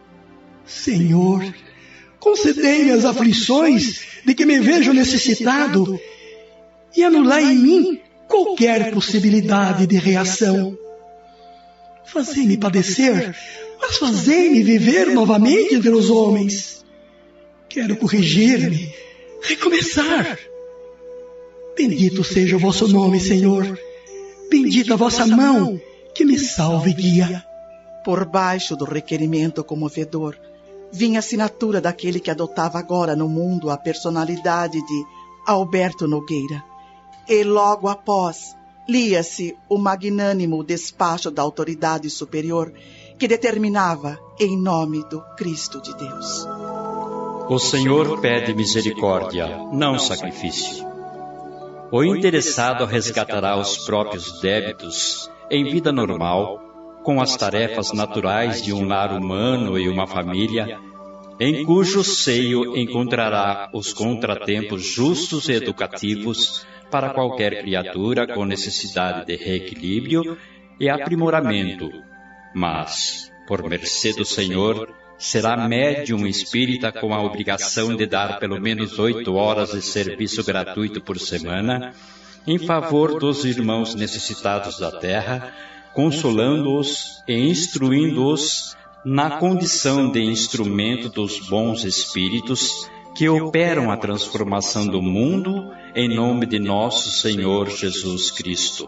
Senhor, concedei-me as aflições de que me vejo necessitado e anulai em mim qualquer possibilidade de reação. Fazei-me padecer, mas fazei-me viver novamente entre os homens. Quero corrigir-me recomeçar. Bendito seja o vosso nome, Senhor. Bendita a vossa mão que me salve e guia. Por baixo do requerimento comovedor, vinha a assinatura daquele que adotava agora no mundo a personalidade de Alberto Nogueira. E logo após, lia-se o magnânimo despacho da autoridade superior que determinava em nome do Cristo de Deus. O Senhor pede misericórdia, não sacrifício. O interessado resgatará os próprios débitos em vida normal, com as tarefas naturais de um lar humano e uma família, em cujo seio encontrará os contratempos justos e educativos para qualquer criatura com necessidade de reequilíbrio e aprimoramento, mas, por mercê do Senhor, será médium espírita com a obrigação de dar pelo menos oito horas de serviço gratuito por semana em favor dos irmãos necessitados da terra, consolando-os e instruindo-os na condição de instrumento dos bons espíritos que operam a transformação do mundo em nome de nosso Senhor Jesus Cristo.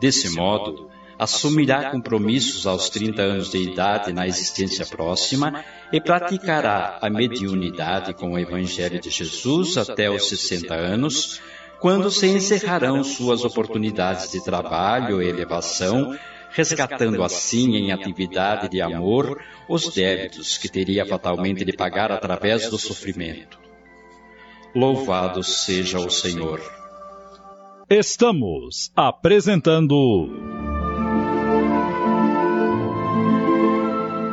Desse modo, assumirá compromissos aos 30 anos de idade na existência próxima e praticará a mediunidade com o Evangelho de Jesus até os 60 anos, quando se encerrarão suas oportunidades de trabalho e elevação, resgatando assim em atividade de amor os débitos que teria fatalmente de pagar através do sofrimento. Louvado seja o Senhor. Estamos apresentando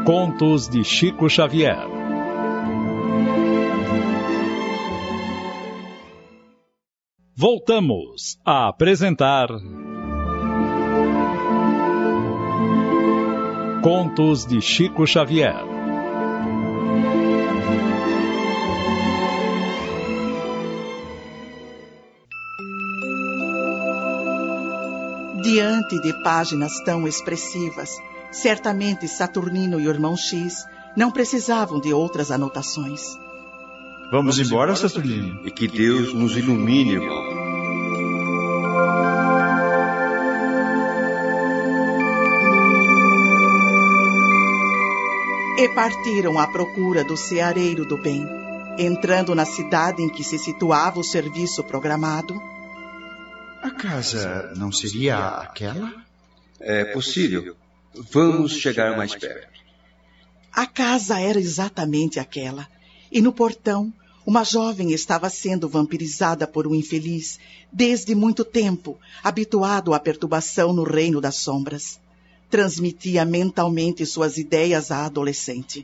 Contos de Chico Xavier. Voltamos a apresentar Contos de Chico Xavier. Diante de páginas tão expressivas, certamente Saturnino e o irmão X não precisavam de outras anotações. Vamos embora, Saturnino. E que Deus nos ilumine, irmão. E partiram à procura do ceareiro do bem. Entrando na cidade em que se situava o serviço programado. A casa não seria aquela? É possível. Vamos chegar mais perto. A casa era exatamente aquela. E no portão, uma jovem estava sendo vampirizada por um infeliz desde muito tempo, habituado à perturbação no reino das sombras. Transmitia mentalmente suas ideias à adolescente.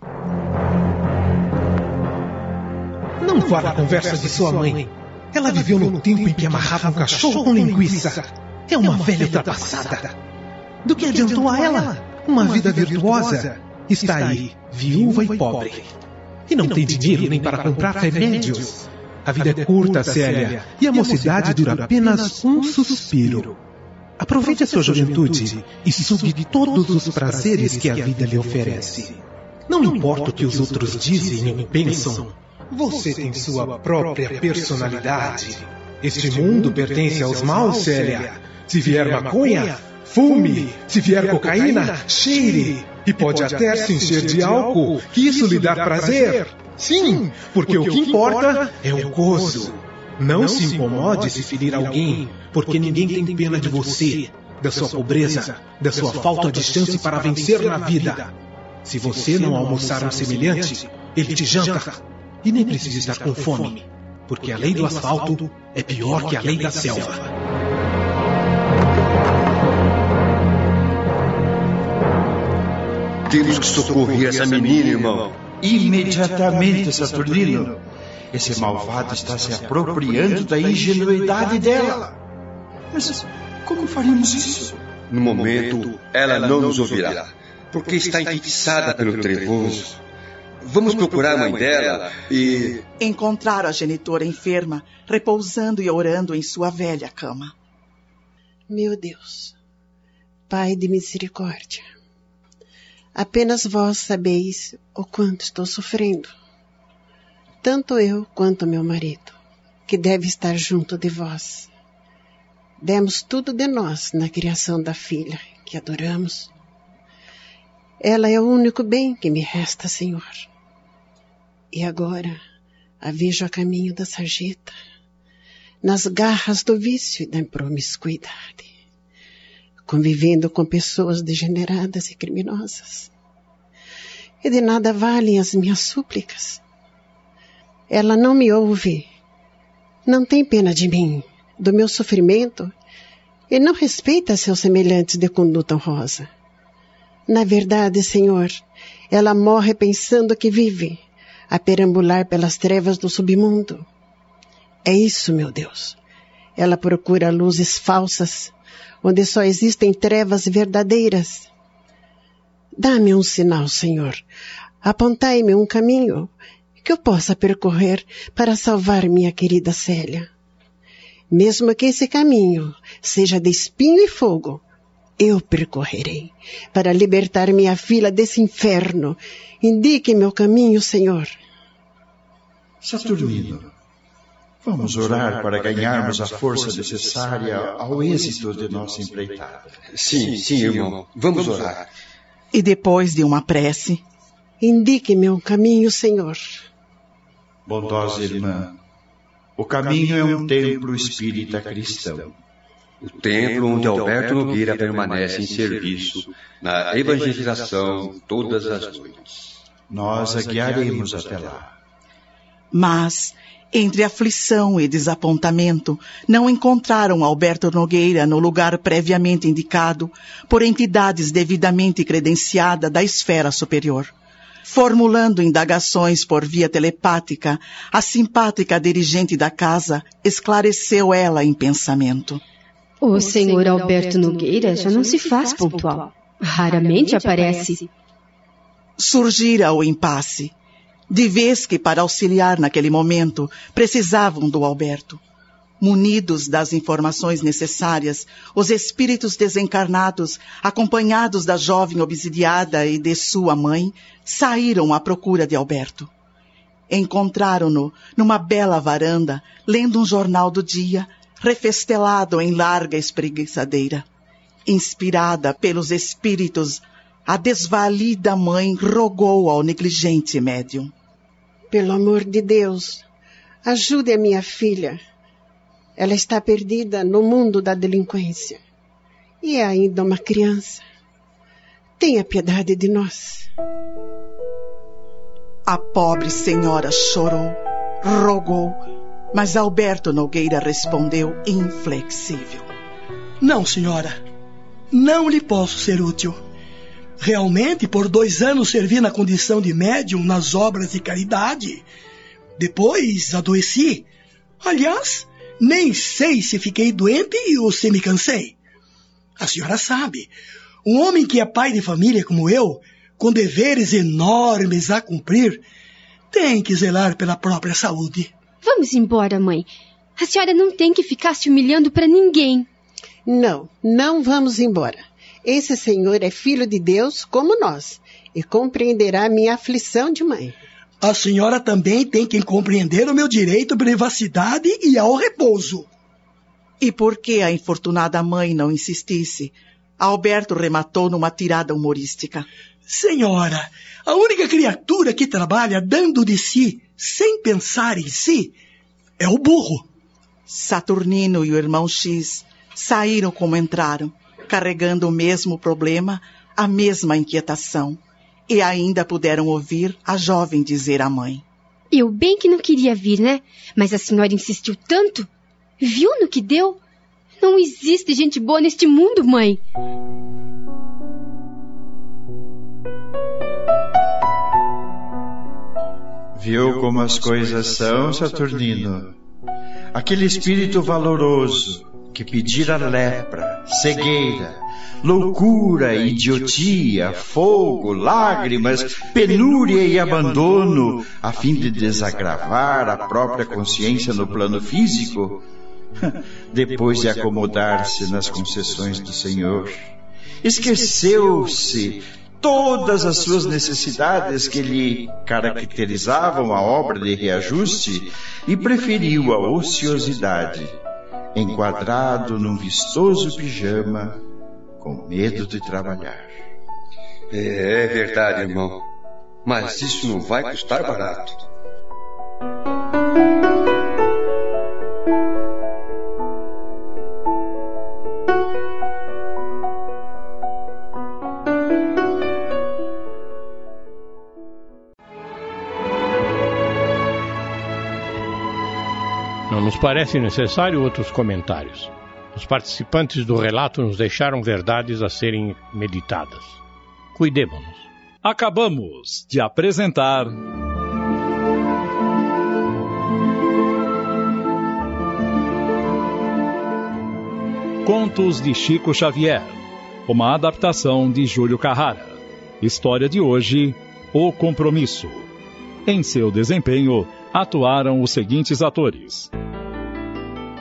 Não vá na conversa de sua mãe. Ela viveu no tempo em que amarrava um cachorro com linguiça. É uma velha ultrapassada. Do que adiantou a ela? Uma vida virtuosa. Está aí, viúva e pobre. E não tem dinheiro nem para comprar remédios. A vida é curta, Célia, e a mocidade dura apenas um suspiro. Aproveite a sua juventude e sugue todos os prazeres que a vida lhe oferece. Não importa o que os outros dizem ou pensam, você tem sua própria personalidade. Este mundo pertence aos maus, Célia. Se vier maconha, fume. Se vier cocaína, cheire. E pode até se encher de álcool, que isso lhe dá prazer. Sim, porque o que importa é o gozo. Não se incomode se ferir alguém, porque ninguém tem pena de você, da sua pobreza, da sua falta de chance para vencer na vida. Se você não almoçar um semelhante, ele te janta. E nem precisa estar com fome, porque a lei do asfalto é pior que a lei da selva. Temos que socorrer essa menina, irmão. Imediatamente, Saturnino. Esse malvado está se apropriando da ingenuidade dela. Mas como faríamos isso? No momento, ela não nos ouvirá, porque está enfeitiçada pelo trevoso. Vamos procurar a mãe dela e. Encontraram a genitora enferma, repousando e orando em sua velha cama. Meu Deus, Pai de misericórdia, apenas vós sabeis o quanto estou sofrendo. Tanto eu quanto meu marido, que deve estar junto de vós. Demos tudo de nós na criação da filha, que adoramos. Ela é o único bem que me resta, Senhor. E agora a vejo a caminho da sarjeta, nas garras do vício e da promiscuidade, convivendo com pessoas degeneradas e criminosas. E de nada valem as minhas súplicas. Ela não me ouve, não tem pena de mim, do meu sofrimento, e não respeita seus semelhantes de conduta honrosa. Na verdade, Senhor, ela morre pensando que vive, a perambular pelas trevas do submundo. É isso, meu Deus. Ela procura luzes falsas, onde só existem trevas verdadeiras. Dá-me um sinal, Senhor. Apontai-me um caminho que eu possa percorrer para salvar minha querida Célia. Mesmo que esse caminho seja de espinho e fogo, eu percorrerei para libertar minha filha desse inferno. Indique meu caminho, Senhor. Saturnino, vamos orar para ganharmos a força necessária ao êxito de nossa empreitada. Sim, sim, irmão. Vamos orar. E depois de uma prece, indique meu caminho, Senhor. Bondosa irmã, o caminho é um templo espírita cristão. O templo onde Alberto Nogueira permanece em serviço na evangelização todas as noites. Nós a guiaremos até lá. Mas, entre aflição e desapontamento, não encontraram Alberto Nogueira no lugar previamente indicado por entidades devidamente credenciadas da esfera superior. Formulando indagações por via telepática, a simpática dirigente da casa esclareceu ela em pensamento. O senhor Alberto Nogueira já não se faz pontual. Raramente aparece. Surgira o impasse. De vez que, para auxiliar naquele momento, precisavam do Alberto. Munidos das informações necessárias, os espíritos desencarnados, acompanhados da jovem obsidiada e de sua mãe, saíram à procura de Alberto. Encontraram-no numa bela varanda, lendo um jornal do dia, refestelado em larga espreguiçadeira. Inspirada pelos espíritos, a desvalida mãe rogou ao negligente médium. Pelo amor de Deus, ajude a minha filha. Ela está perdida no mundo da delinquência. E é ainda uma criança. Tenha piedade de nós. A pobre senhora chorou, rogou, mas Alberto Nogueira respondeu inflexível. Não, senhora. Não lhe posso ser útil. Realmente, por dois anos servi na condição de médium nas obras de caridade. Depois adoeci. Aliás, nem sei se fiquei doente ou se me cansei. A senhora sabe, um homem que é pai de família como eu, com deveres enormes a cumprir, tem que zelar pela própria saúde. Vamos embora, mãe. A senhora não tem que ficar se humilhando para ninguém. Não, não vamos embora. Esse senhor é filho de Deus como nós e compreenderá minha aflição de mãe. A senhora também tem que compreender o meu direito à privacidade e ao repouso. E por que a infortunada mãe não insistisse? Alberto rematou numa tirada humorística. Senhora, a única criatura que trabalha dando de si, sem pensar em si, é o burro. Saturnino e o irmão X saíram como entraram, carregando o mesmo problema, a mesma inquietação. E ainda puderam ouvir a jovem dizer à mãe: Eu bem que não queria vir, né? Mas a senhora insistiu tanto. Viu no que deu? Não existe gente boa neste mundo, mãe. Viu como as coisas são, Saturnino? Aquele espírito valoroso que pedira lepra, cegueira, loucura, idiotia, fogo, lágrimas, penúria e abandono, a fim de desagravar a própria consciência no plano físico, depois de acomodar-se nas concessões do Senhor, esqueceu-se todas as suas necessidades que lhe caracterizavam a obra de reajuste e preferiu a ociosidade, enquadrado num vistoso pijama, com medo de trabalhar. É, é verdade, irmão. Mas isso não vai custar barato. Parece necessário outros comentários. Os participantes do relato nos deixaram verdades a serem meditadas. Cuidemos-nos. Acabamos de apresentar. Contos de Chico Xavier, uma adaptação de Júlio Carrara. História de hoje: O Compromisso. Em seu desempenho, atuaram os seguintes atores: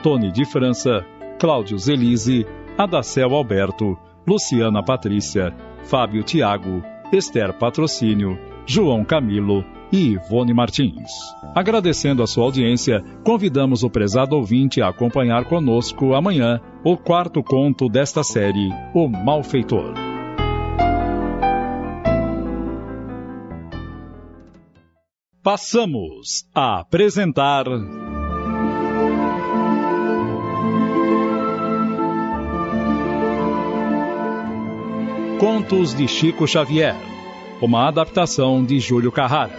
Tony de França, Cláudio Zelise, Adacel Alberto, Luciana Patrícia, Fábio Tiago, Esther Patrocínio, João Camilo e Ivone Martins. Agradecendo a sua audiência, convidamos o prezado ouvinte a acompanhar conosco amanhã o quarto conto desta série, O Malfeitor. Passamos a apresentar. Contos de Chico Xavier, uma adaptação de Júlio Carrara.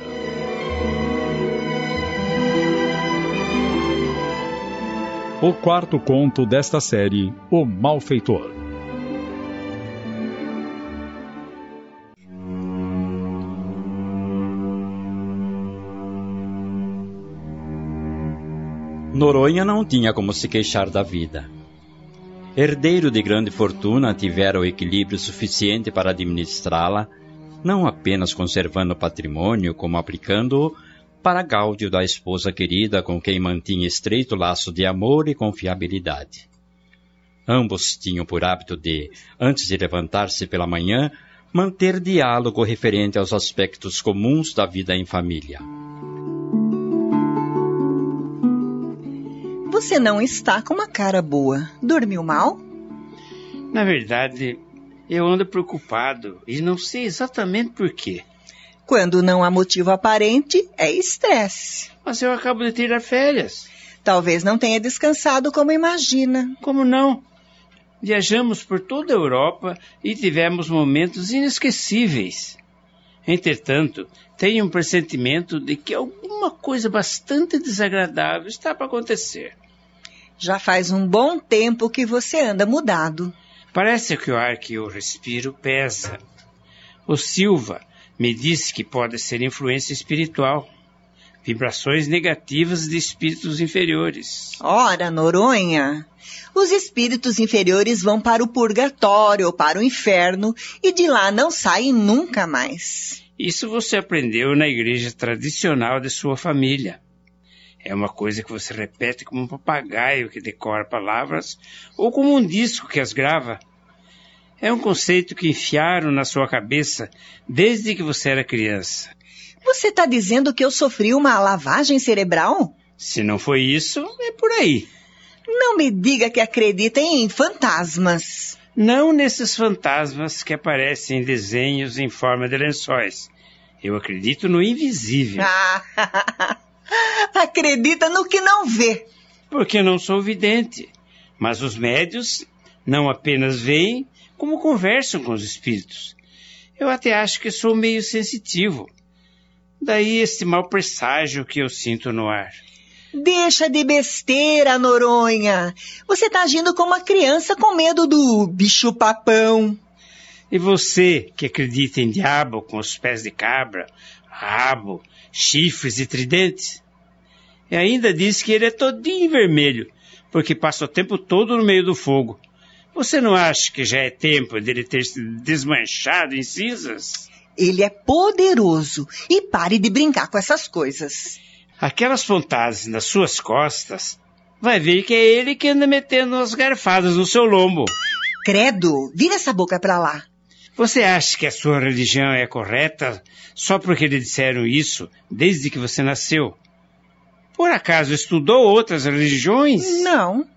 O quarto conto desta série, O Malfeitor. Noronha não tinha como se queixar da vida. Herdeiro de grande fortuna, tivera o equilíbrio suficiente para administrá-la, não apenas conservando o patrimônio, como aplicando-o para gáudio da esposa querida com quem mantinha estreito laço de amor e confiabilidade. Ambos tinham por hábito de, antes de levantar-se pela manhã, manter diálogo referente aos aspectos comuns da vida em família. Você não está com uma cara boa. Dormiu mal? Na verdade, eu ando preocupado e não sei exatamente por quê. Quando não há motivo aparente, é estresse. Mas eu acabo de tirar férias. Talvez não tenha descansado como imagina. Como não? Viajamos por toda a Europa e tivemos momentos inesquecíveis. Entretanto, tenho um pressentimento de que alguma coisa bastante desagradável está para acontecer. Já faz um bom tempo que você anda mudado. Parece que o ar que eu respiro pesa. O Silva me disse que pode ser influência espiritual. Vibrações negativas de espíritos inferiores. Ora, Noronha, os espíritos inferiores vão para o purgatório ou para o inferno e de lá não saem nunca mais. Isso você aprendeu na igreja tradicional de sua família. É uma coisa que você repete como um papagaio que decora palavras ou como um disco que as grava. É um conceito que enfiaram na sua cabeça desde que você era criança. Você está dizendo que eu sofri uma lavagem cerebral? Se não foi isso, é por aí. Não me diga que acredita em fantasmas. Não nesses fantasmas que aparecem em desenhos em forma de lençóis. Eu acredito no invisível. Acredita no que não vê. Porque não sou vidente. Mas os médios não apenas veem, como conversam com os espíritos. Eu até acho que sou meio sensitivo. Daí este mau presságio que eu sinto no ar. Deixa de besteira, Noronha. Você está agindo como uma criança com medo do bicho-papão. E você, que acredita em diabo com os pés de cabra, rabo, chifres e tridentes? E ainda diz que ele é todinho vermelho, porque passa o tempo todo no meio do fogo. Você não acha que já é tempo dele ter se desmanchado em cinzas? Ele é poderoso e pare de brincar com essas coisas. Aquelas pontadas nas suas costas, vai ver que é ele que anda metendo as garfadas no seu lombo. Credo, vira essa boca pra lá. Você acha que a sua religião é correta só porque lhe disseram isso desde que você nasceu? Por acaso estudou outras religiões? Não.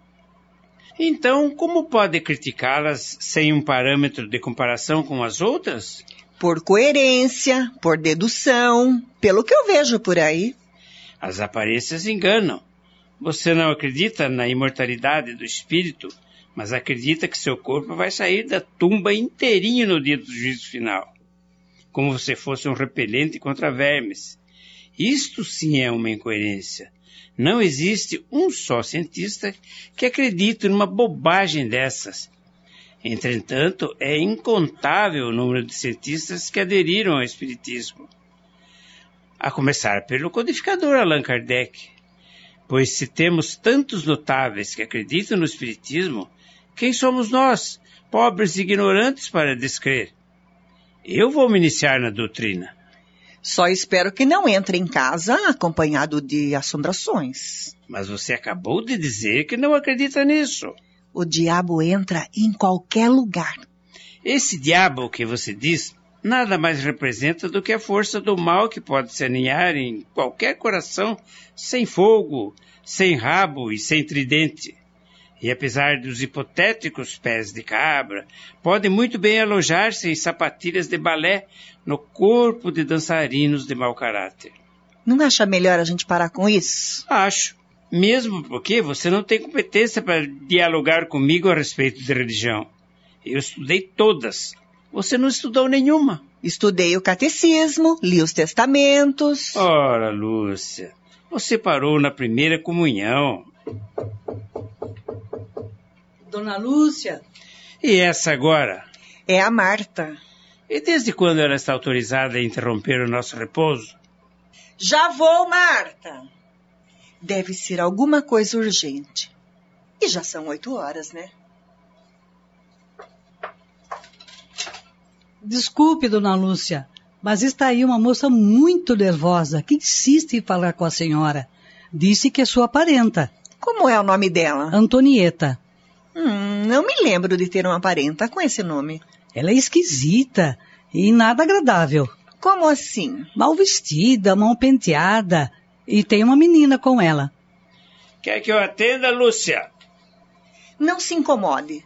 Então, como pode criticá-las sem um parâmetro de comparação com as outras? Por coerência, por dedução, pelo que eu vejo por aí. As aparências enganam. Você não acredita na imortalidade do espírito, mas acredita que seu corpo vai sair da tumba inteirinho no dia do juízo final, como se fosse um repelente contra vermes. Isto sim é uma incoerência. Não existe um só cientista que acredite numa bobagem dessas. Entretanto, é incontável o número de cientistas que aderiram ao Espiritismo. A começar pelo codificador Allan Kardec. Pois se temos tantos notáveis que acreditam no Espiritismo, quem somos nós, pobres e ignorantes, para descrer? Eu vou me iniciar na doutrina. Só espero que não entre em casa acompanhado de assombrações. Mas você acabou de dizer que não acredita nisso. O diabo entra em qualquer lugar. Esse diabo que você diz nada mais representa do que a força do mal que pode se aninhar em qualquer coração sem fogo, sem rabo e sem tridente. E apesar dos hipotéticos pés de cabra, pode muito bem alojar-se em sapatilhas de balé no corpo de dançarinos de mau caráter. Não acha melhor a gente parar com isso? Acho. Mesmo porque você não tem competência para dialogar comigo a respeito de religião. Eu estudei todas. Você não estudou nenhuma. Estudei o catecismo, li os testamentos. Ora, Lúcia, você parou na primeira comunhão. Dona Lúcia. E essa agora? É a Marta. E desde quando ela está autorizada a interromper o nosso repouso? Já vou, Marta. Deve ser alguma coisa urgente. E já são oito horas, né? Desculpe, dona Lúcia, mas está aí uma moça muito nervosa que insiste em falar com a senhora. Disse que é sua parenta. Como é o nome dela? Antonieta. Hum, não me lembro de ter uma parenta com esse nome. Ela é esquisita e nada agradável. Como assim? Mal vestida, mão penteada e tem uma menina com ela. Quer que eu atenda, Lúcia? Não se incomode.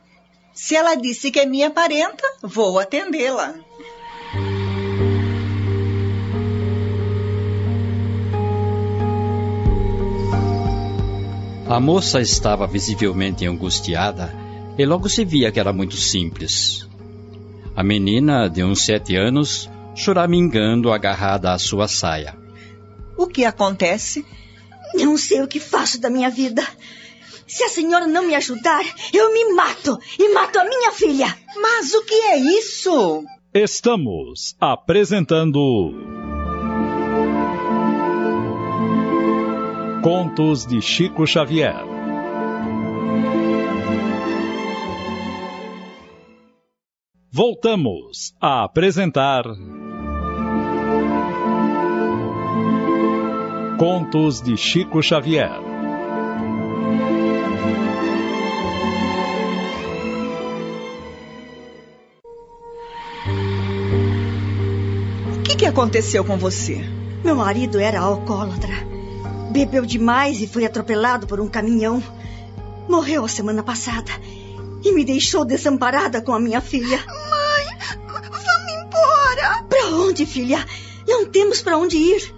Se ela disse que é minha parenta, vou atendê-la. A moça estava visivelmente angustiada e logo se via que era muito simples. A menina, de uns sete anos, choramingando agarrada à sua saia. O que acontece? Não sei o que faço da minha vida. Se a senhora não me ajudar, eu me mato e mato a minha filha. Mas o que é isso? Estamos apresentando. Contos de Chico Xavier. Voltamos a apresentar. Contos de Chico Xavier. O que, que aconteceu com você? Meu marido era alcoólatra. Bebeu demais e foi atropelado por um caminhão. Morreu a semana passada e me deixou desamparada com a minha filha. Mãe, vamos embora. Para onde, filha? Não temos para onde ir.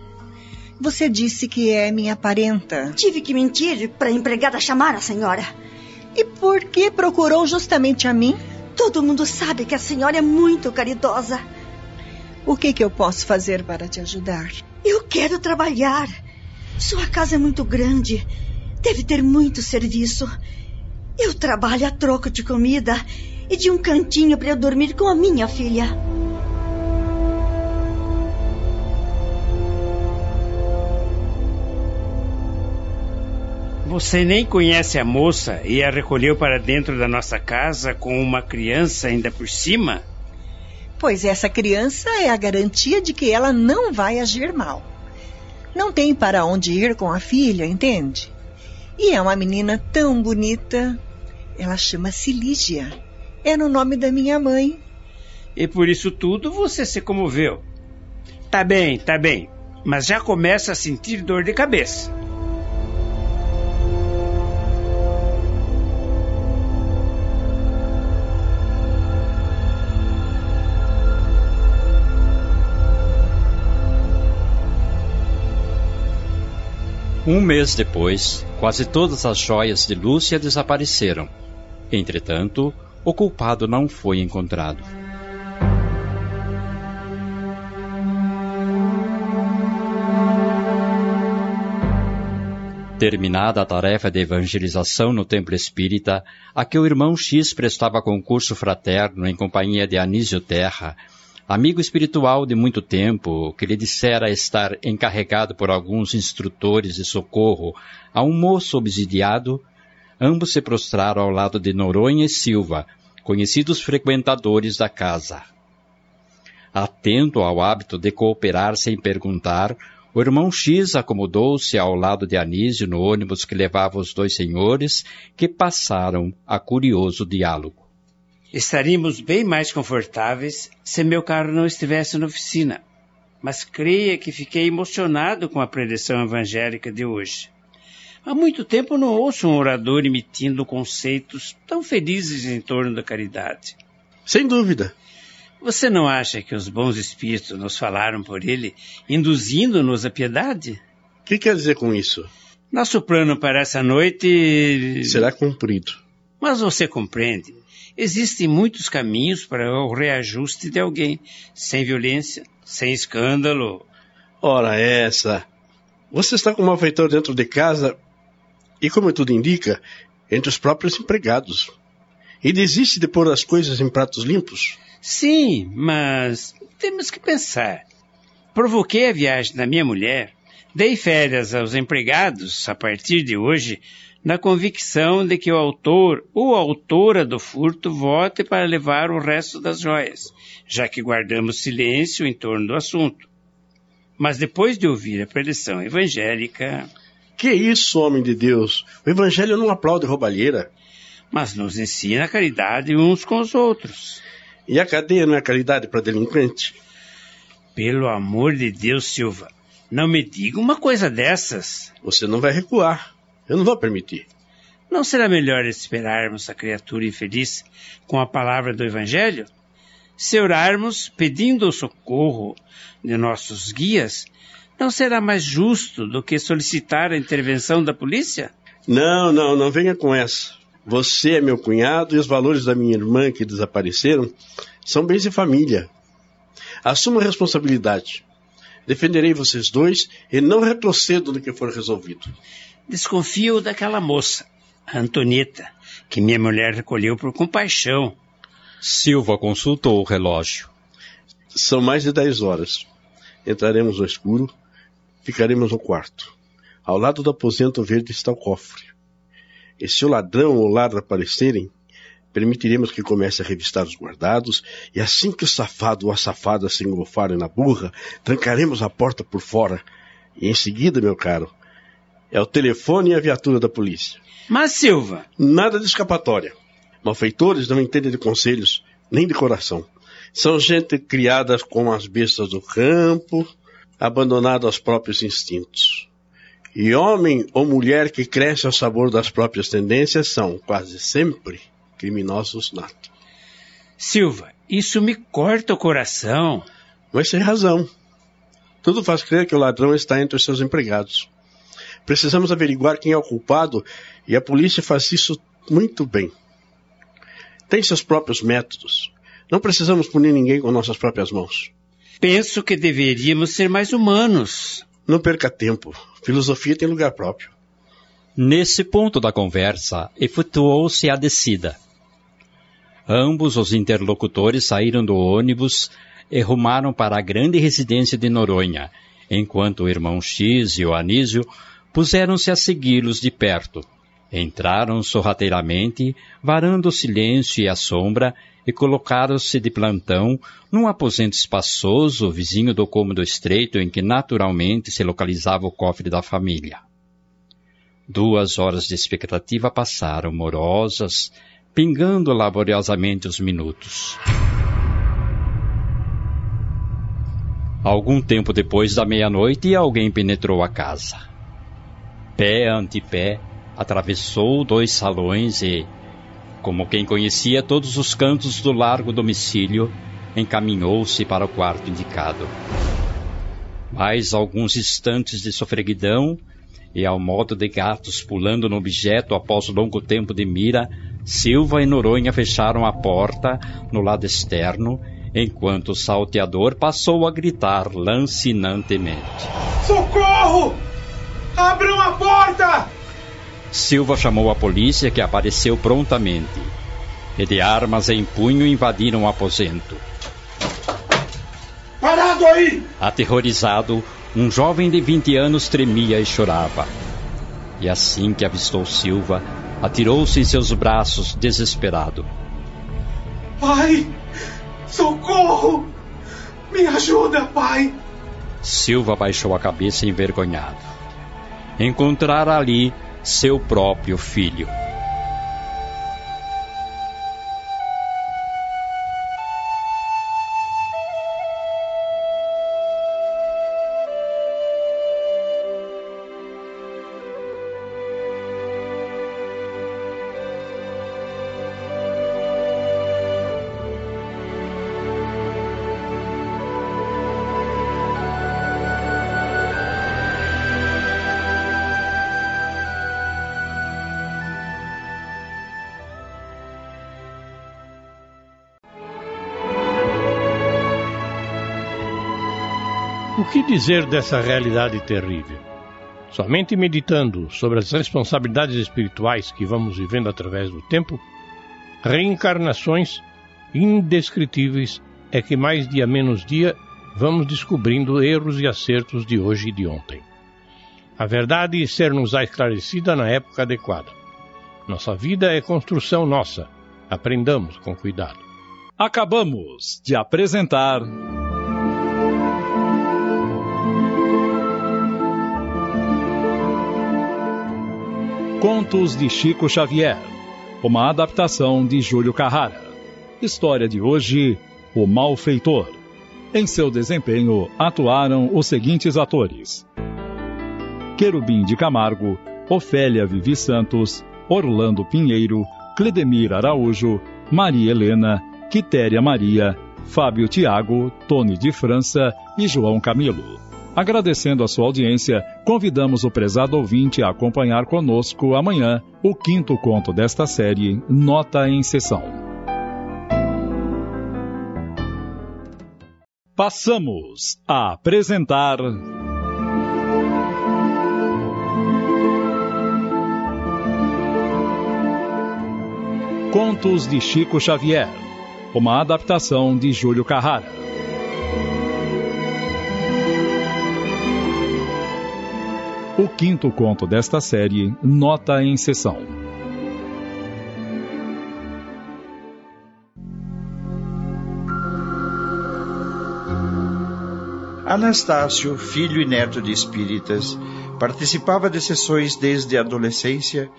Você disse que é minha parenta. Tive que mentir para a empregada chamar a senhora. E por que procurou justamente a mim? Todo mundo sabe que a senhora é muito caridosa. O que, que eu posso fazer para te ajudar? Eu quero trabalhar. Sua casa é muito grande. Deve ter muito serviço. Eu trabalho a troco de comida e de um cantinho para eu dormir com a minha filha. Você nem conhece a moça e a recolheu para dentro da nossa casa com uma criança ainda por cima? Pois essa criança é a garantia de que ela não vai agir mal. Não tem para onde ir com a filha, entende? E é uma menina tão bonita. Ela chama-se Lígia. É no nome da minha mãe. E por isso tudo você se comoveu. Tá bem, tá bem. Mas já começa a sentir dor de cabeça. Um mês depois, quase todas as joias de Lúcia desapareceram. Entretanto, o culpado não foi encontrado. Terminada a tarefa de evangelização no templo espírita, a que o irmão X prestava concurso fraterno em companhia de Anísio Terra, amigo espiritual de muito tempo, que lhe dissera estar encarregado por alguns instrutores de socorro a um moço obsidiado, ambos se prostraram ao lado de Noronha e Silva, conhecidos frequentadores da casa. Atento ao hábito de cooperar sem perguntar, o irmão X acomodou-se ao lado de Anísio no ônibus que levava os dois senhores, que passaram a curioso diálogo. Estaríamos bem mais confortáveis se meu carro não estivesse na oficina. Mas creia que fiquei emocionado com a preleção evangélica de hoje. Há muito tempo não ouço um orador emitindo conceitos tão felizes em torno da caridade. Sem dúvida. Você não acha que os bons espíritos nos falaram por ele, induzindo-nos à piedade? O que quer dizer com isso? Nosso plano para essa noite. Será cumprido. Mas você compreende. Existem muitos caminhos para o reajuste de alguém, sem violência, sem escândalo. Ora, essa. Você está com um malfeitor dentro de casa e, como tudo indica, entre os próprios empregados. E desiste de pôr as coisas em pratos limpos? Sim, mas temos que pensar. Provoquei a viagem da minha mulher, dei férias aos empregados a partir de hoje na convicção de que o autor ou autora do furto vote para levar o resto das joias, já que guardamos silêncio em torno do assunto. Mas depois de ouvir a preleção evangélica. Que isso, homem de Deus? O evangelho não aplaude roubalheira. Mas nos ensina a caridade uns com os outros. E a cadeia não é caridade para delinquente? Pelo amor de Deus, Silva, não me diga uma coisa dessas. Você não vai recuar. Eu não vou permitir. Não será melhor esperarmos a criatura infeliz com a palavra do Evangelho? Se orarmos pedindo o socorro de nossos guias, não será mais justo do que solicitar a intervenção da polícia? Não, não, não venha com essa. Você é meu cunhado e os valores da minha irmã que desapareceram são bens de família. Assuma a responsabilidade. Defenderei vocês dois e não retrocedo no que for resolvido. Desconfio daquela moça, a Antonieta, que minha mulher recolheu por compaixão. Silva consultou o relógio. São mais de dez horas. Entraremos no escuro, ficaremos no quarto. Ao lado do aposento verde está o cofre. E se o ladrão ou o ladro aparecerem, permitiremos que comece a revistar os guardados, e assim que o safado ou a safada se engofarem na burra, trancaremos a porta por fora. E em seguida, meu caro, é o telefone e a viatura da polícia. Mas, Silva. Nada de escapatória. Malfeitores não entendem de conselhos, nem de coração. São gente criada com as bestas do campo, abandonada aos próprios instintos. E homem ou mulher que cresce ao sabor das próprias tendências são, quase sempre, criminosos natos. Silva, isso me corta o coração. Mas sem razão. Tudo faz crer que o ladrão está entre os seus empregados. Precisamos averiguar quem é o culpado e a polícia faz isso muito bem. Tem seus próprios métodos. Não precisamos punir ninguém com nossas próprias mãos. Penso que deveríamos ser mais humanos. Não perca tempo. Filosofia tem lugar próprio. Nesse ponto da conversa, efetuou-se a descida. Ambos os interlocutores saíram do ônibus e rumaram para a grande residência de Noronha, enquanto o irmão X e o Anísio puseram-se a segui-los de perto. Entraram sorrateiramente, varando o silêncio e a sombra, e colocaram-se de plantão num aposento espaçoso, vizinho do cômodo estreito em que naturalmente se localizava o cofre da família. Duas horas de expectativa passaram morosas, pingando laboriosamente os minutos. Algum tempo depois da meia-noite, alguém penetrou a casa. Pé ante pé, atravessou dois salões e, como quem conhecia todos os cantos do largo domicílio, encaminhou-se para o quarto indicado. Mais alguns instantes de sofreguidão, e ao modo de gatos pulando no objeto após longo tempo de mira, Silva e Noronha fecharam a porta no lado externo, enquanto o salteador passou a gritar lancinantemente: Socorro! Abram a porta! Silva chamou a polícia, que apareceu prontamente. E de armas em punho invadiram o aposento. Parado aí! Aterrorizado, um jovem de 20 anos tremia e chorava. E assim que avistou Silva, atirou-se em seus braços, desesperado. Pai! Socorro! Me ajuda, pai! Silva baixou a cabeça envergonhado. Encontrara ali seu próprio filho. Que dizer dessa realidade terrível? Somente meditando sobre as responsabilidades espirituais que vamos vivendo através do tempo, reencarnações indescritíveis é que mais dia menos dia vamos descobrindo erros e acertos de hoje e de ontem. A verdade ser-nos esclarecida na época adequada. Nossa vida é construção nossa. Aprendamos com cuidado. Acabamos de apresentar. Contos de Chico Xavier, uma adaptação de Júlio Carrara. História de hoje: O Malfeitor. Em seu desempenho atuaram os seguintes atores: Querubim de Camargo, Ofélia Vivi Santos, Orlando Pinheiro, Cledemir Araújo, Maria Helena, Quitéria Maria, Fábio Tiago, Tony de França e João Camilo. Agradecendo a sua audiência, convidamos o prezado ouvinte a acompanhar conosco amanhã o quinto conto desta série, Nota em Sessão. Passamos a apresentar. Contos de Chico Xavier, uma adaptação de Júlio Carrara. O quinto conto desta série, Nota em Sessão. Anastácio, filho e neto de espíritas, participava de sessões desde a adolescência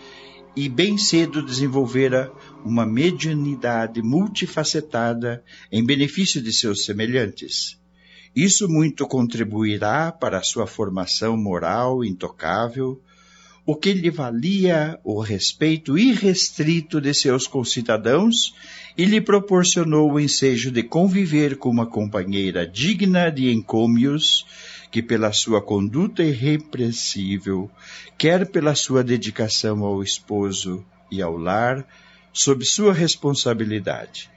e bem cedo desenvolvera uma mediunidade multifacetada em benefício de seus semelhantes. Isso muito contribuirá para a sua formação moral intocável, o que lhe valia o respeito irrestrito de seus concidadãos e lhe proporcionou o ensejo de conviver com uma companheira digna de encômios, que pela sua conduta irrepreensível, quer pela sua dedicação ao esposo e ao lar, sob sua responsabilidade.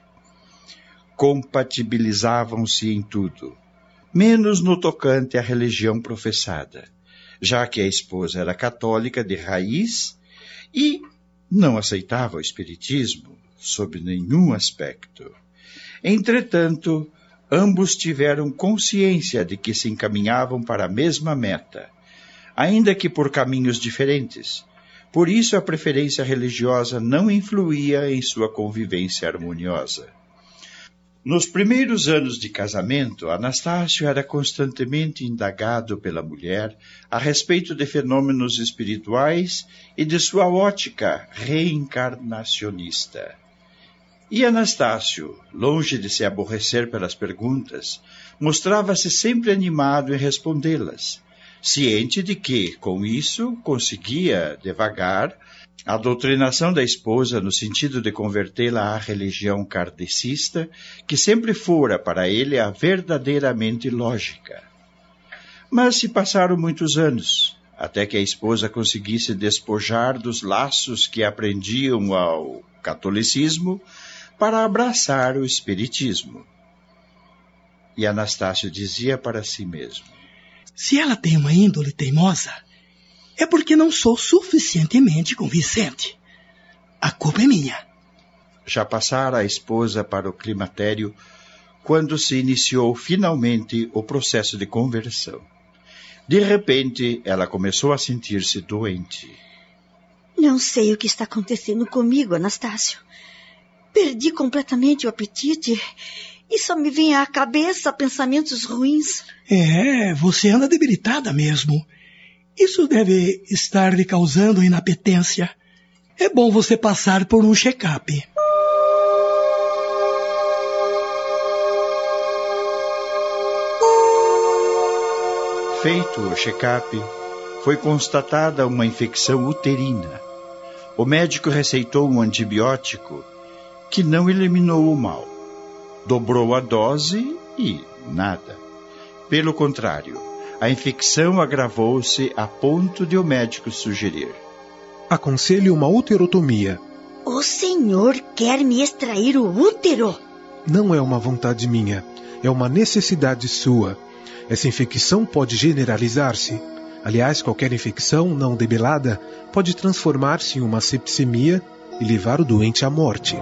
Compatibilizavam-se em tudo, menos no tocante à religião professada, já que a esposa era católica de raiz e não aceitava o espiritismo sob nenhum aspecto. Entretanto, ambos tiveram consciência de que se encaminhavam para a mesma meta, ainda que por caminhos diferentes. Por isso, a preferência religiosa não influía em sua convivência harmoniosa. Nos primeiros anos de casamento, Anastácio era constantemente indagado pela mulher a respeito de fenômenos espirituais e de sua ótica reencarnacionista. E Anastácio, longe de se aborrecer pelas perguntas, mostrava-se sempre animado em respondê-las, ciente de que, com isso, conseguia, devagar, a doutrinação da esposa no sentido de convertê-la à religião kardecista, que sempre fora para ele a verdadeiramente lógica. Mas se passaram muitos anos, até que a esposa conseguisse despojar dos laços que aprendiam ao catolicismo para abraçar o espiritismo. E Anastácio dizia para si mesmo: Se ela tem uma índole teimosa, é porque não sou suficientemente convincente. A culpa é minha. Já passara a esposa para o climatério quando se iniciou finalmente o processo de conversão. De repente, ela começou a sentir-se doente. Não sei o que está acontecendo comigo, Anastácio. Perdi completamente o apetite e só me vem à cabeça pensamentos ruins. É, você anda debilitada mesmo. Isso deve estar lhe causando inapetência. É bom você passar por um check-up. Feito o check-up, foi constatada uma infecção uterina. O médico receitou um antibiótico que não eliminou o mal. Dobrou a dose e nada. Pelo contrário, a infecção agravou-se a ponto de o médico sugerir: Aconselho uma uterotomia. O senhor quer me extrair o útero? Não é uma vontade minha, é uma necessidade sua. Essa infecção pode generalizar-se. Aliás, qualquer infecção não debelada pode transformar-se em uma sepsemia e levar o doente à morte.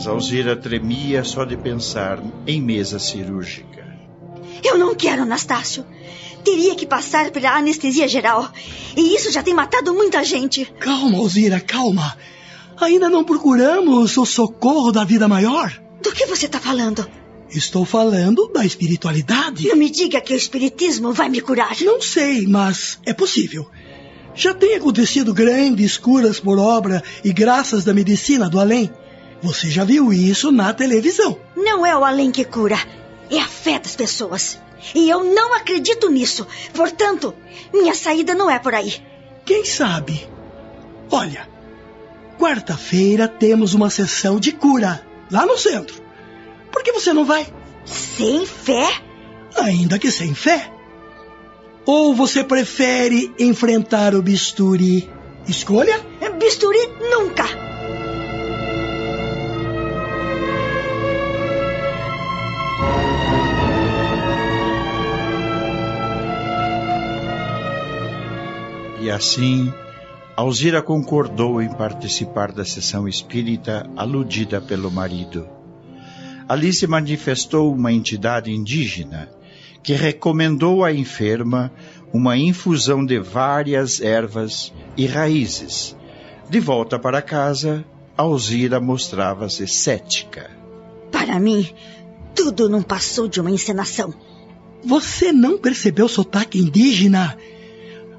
Mas Alzira tremia só de pensar em mesa cirúrgica. Eu não quero, Anastácio. Teria que passar pela anestesia geral. E isso já tem matado muita gente. Calma, Alzira, calma. Ainda não procuramos o socorro da vida maior? Do que você está falando? Estou falando da espiritualidade. Não me diga que o espiritismo vai me curar. Não sei, mas é possível. Já tem acontecido grandes curas por obra e graças da medicina do além. Você já viu isso na televisão. Não é o além que cura, é a fé das pessoas. E eu não acredito nisso. Portanto, minha saída não é por aí. Quem sabe? Olha, quarta-feira temos uma sessão de cura lá no centro. Por que você não vai? Sem fé? Ainda que sem fé. Ou você prefere enfrentar o bisturi? Escolha? Bisturi nunca! E assim, Alzira concordou em participar da sessão espírita aludida pelo marido. Ali se manifestou uma entidade indígena que recomendou à enferma uma infusão de várias ervas e raízes. De volta para casa, Alzira mostrava-se cética. Para mim, tudo não passou de uma encenação. Você não percebeu o sotaque indígena?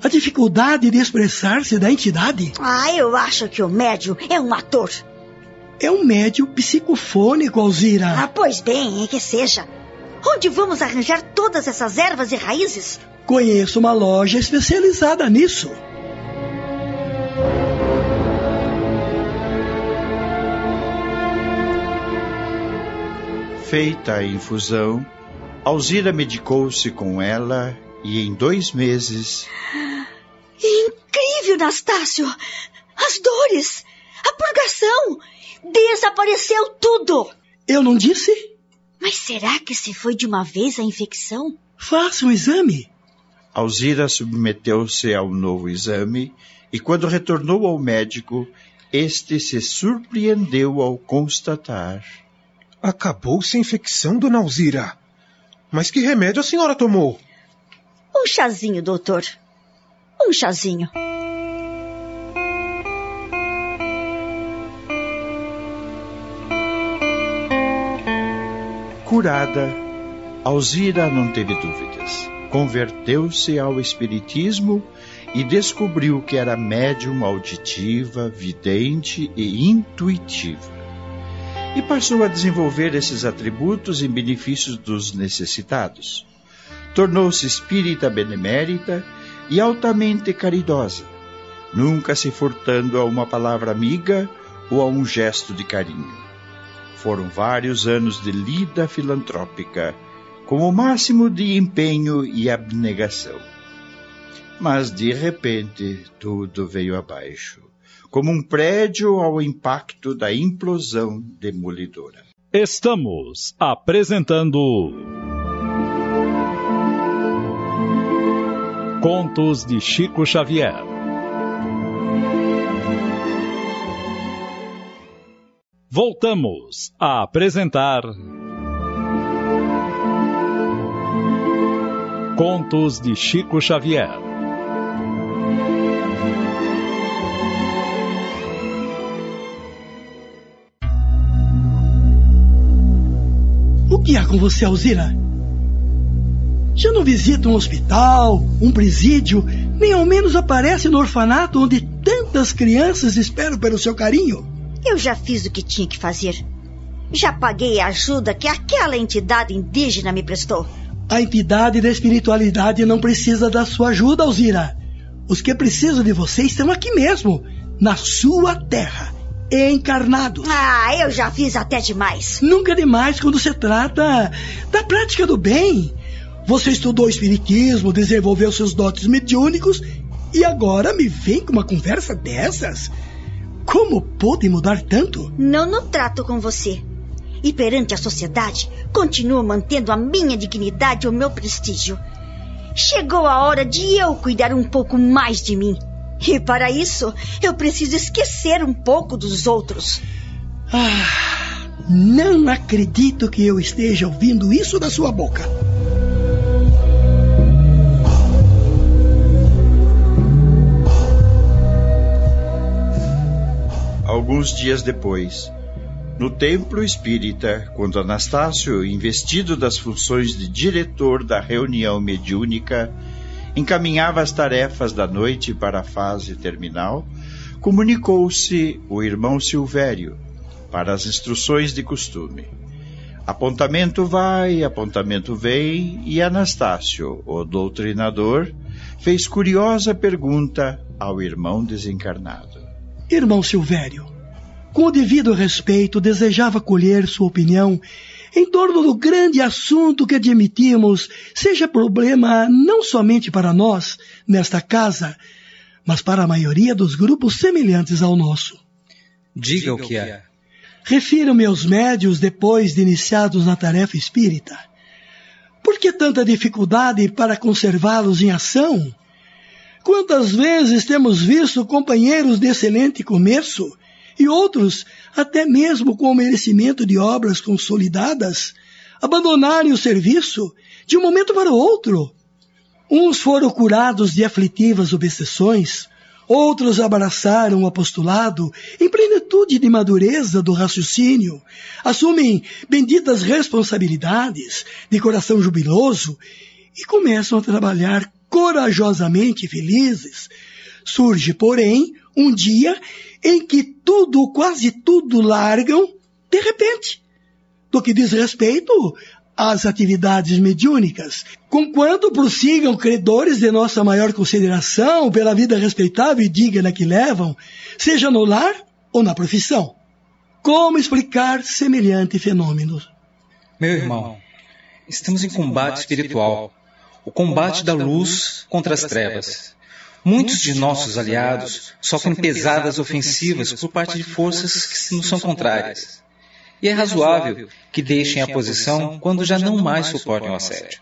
A dificuldade de expressar-se da entidade? Ah, eu acho que o médium é um ator. É um médium psicofônico, Alzira. Ah, pois bem, é que seja. Onde vamos arranjar todas essas ervas e raízes? Conheço uma loja especializada nisso. Feita a infusão, Alzira medicou-se com ela e em dois meses. Incrível, Nastácio! As dores, a purgação, desapareceu tudo! Eu não disse? Mas será que se foi de uma vez a infecção? Faça um exame. Alzira submeteu-se ao novo exame e, quando retornou ao médico, este se surpreendeu ao constatar. Acabou-se a infecção, dona Alzira. Mas que remédio a senhora tomou? Um chazinho, doutor. Um chazinho. Curada, Alzira não teve dúvidas. Converteu-se ao Espiritismo e descobriu que era médium auditiva, vidente e intuitiva. E passou a desenvolver esses atributos em benefício dos necessitados. Tornou-se espírita benemérita e altamente caridosa, nunca se furtando a uma palavra amiga ou a um gesto de carinho. Foram vários anos de lida filantrópica, com o máximo de empenho e abnegação. Mas de repente tudo veio abaixo, como um prédio ao impacto da implosão demolidora. Estamos apresentando. Contos de Chico Xavier. Voltamos a apresentar. Contos de Chico Xavier. O que há com você, Alzira? Já não visita um hospital, um presídio, nem ao menos aparece no orfanato onde tantas crianças esperam pelo seu carinho? Eu já fiz o que tinha que fazer. Já paguei a ajuda que aquela entidade indígena me prestou. A entidade da espiritualidade não precisa da sua ajuda, Alzira. Os que precisam de você estão aqui mesmo, na sua terra, encarnados. Ah, eu já fiz até demais. Nunca demais quando se trata da prática do bem. Você estudou espiritismo, desenvolveu seus dotes mediúnicos e agora me vem com uma conversa dessas? Como pôde mudar tanto? Não no trato com você. E perante a sociedade, continuo mantendo a minha dignidade e o meu prestígio. Chegou a hora de eu cuidar um pouco mais de mim. E para isso, eu preciso esquecer um pouco dos outros. Ah, não acredito que eu esteja ouvindo isso da sua boca. Alguns dias depois, no templo espírita, quando Anastácio, investido das funções de diretor da reunião mediúnica, encaminhava as tarefas da noite para a fase terminal, comunicou-se o irmão Silvério para as instruções de costume. Apontamento vai, apontamento vem, e Anastácio, o doutrinador, fez curiosa pergunta ao irmão desencarnado. Irmão Silvério, com o devido respeito, desejava colher sua opinião em torno do grande assunto que admitimos seja problema não somente para nós, nesta casa, mas para a maioria dos grupos semelhantes ao nosso. Diga o que é. Refiro-me aos médios depois de iniciados na tarefa espírita. Por que tanta dificuldade para conservá-los em ação? Quantas vezes temos visto companheiros de excelente começo e outros, até mesmo com o merecimento de obras consolidadas, abandonarem o serviço de um momento para o outro? Uns foram curados de aflitivas obsessões, outros abraçaram o apostolado em plenitude de madureza do raciocínio, assumem benditas responsabilidades de coração jubiloso e começam a trabalhar corajosamente felizes. Surge, porém, um dia em que tudo, quase tudo, largam de repente. Do que diz respeito às atividades mediúnicas, conquanto prossigam credores de nossa maior consideração pela vida respeitável e digna que levam, seja no lar ou na profissão. Como explicar semelhante fenômeno? Meu irmão, estamos em combate espiritual o combate da luz contra as trevas. Muitos de nossos aliados sofrem pesadas ofensivas por parte de forças que nos são contrárias. E é razoável que deixem a posição quando já não mais suportem o assédio.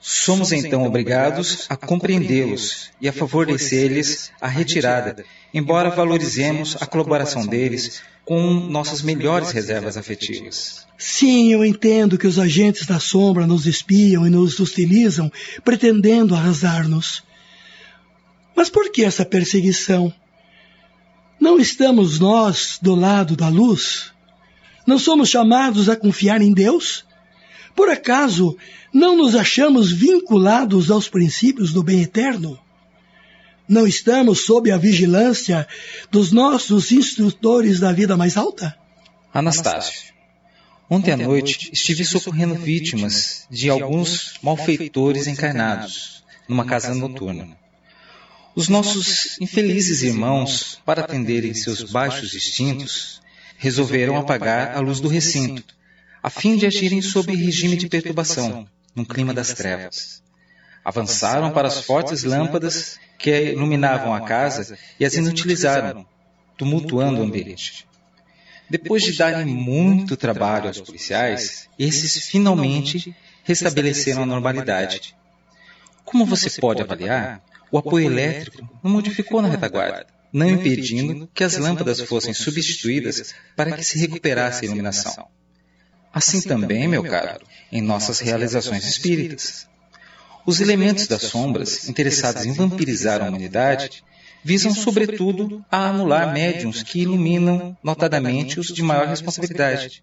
Somos então obrigados a compreendê-los e a favorecer-lhes a retirada, embora valorizemos a colaboração deles com nossas melhores reservas afetivas. Sim, eu entendo que os agentes da sombra nos espiam e nos hostilizam, pretendendo arrasar-nos. Mas por que essa perseguição? Não estamos nós do lado da luz? Não somos chamados a confiar em Deus? Por acaso não nos achamos vinculados aos princípios do bem eterno? Não estamos sob a vigilância dos nossos instrutores da vida mais alta? Anastácio, ontem à noite estive socorrendo vítimas de alguns malfeitores encarnados numa casa noturna. Os nossos infelizes irmãos, para atenderem seus baixos instintos, resolveram apagar a luz do recinto, a fim de agirem sob regime de perturbação, num clima das trevas. Avançaram para as fortes lâmpadas que iluminavam a casa e as inutilizaram, tumultuando o ambiente. Depois de darem muito trabalho aos policiais, esses finalmente restabeleceram a normalidade. Como você pode avaliar, o apoio elétrico não modificou na retaguarda, não impedindo que as lâmpadas fossem substituídas para que se recuperasse a iluminação. Assim também, meu caro, em nossas realizações espíritas. Os elementos das sombras, interessados em vampirizar a humanidade, visam sobretudo a anular médiums que iluminam notadamente os de maior responsabilidade,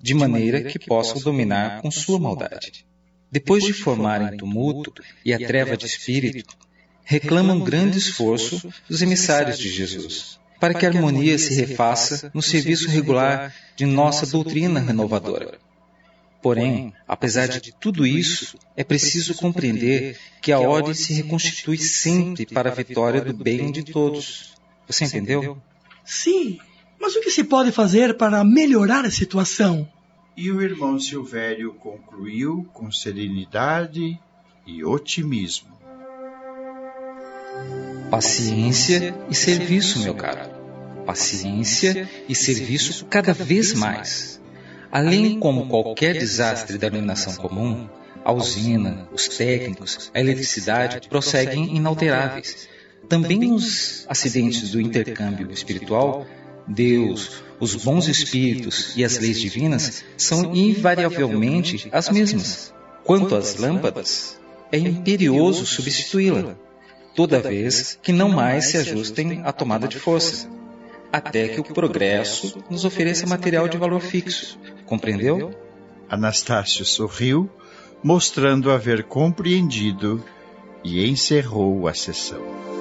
de maneira que possam dominar com sua maldade. Depois de formarem tumulto e a treva de espírito, reclamam grande esforço dos emissários de Jesus, para que a harmonia se refaça no serviço regular de nossa doutrina renovadora. Porém, apesar de tudo isso, é preciso compreender que a ordem se reconstitui sempre para a vitória do bem de todos. Você entendeu? Sim, mas o que se pode fazer para melhorar a situação? E o irmão Silvério concluiu com serenidade e otimismo. Paciência e serviço, meu caro. Paciência e serviço cada vez mais. Além como qualquer desastre da iluminação comum, a usina, os técnicos, a eletricidade prosseguem inalteráveis. Também os acidentes do intercâmbio espiritual, Deus, os bons espíritos e as leis divinas são invariavelmente as mesmas. Quanto às lâmpadas, é imperioso substituí-la, toda vez que não mais se ajustem à tomada de força, até que o progresso nos ofereça material de valor fixo. Compreendeu? Anastácio sorriu, mostrando haver compreendido, e encerrou a sessão.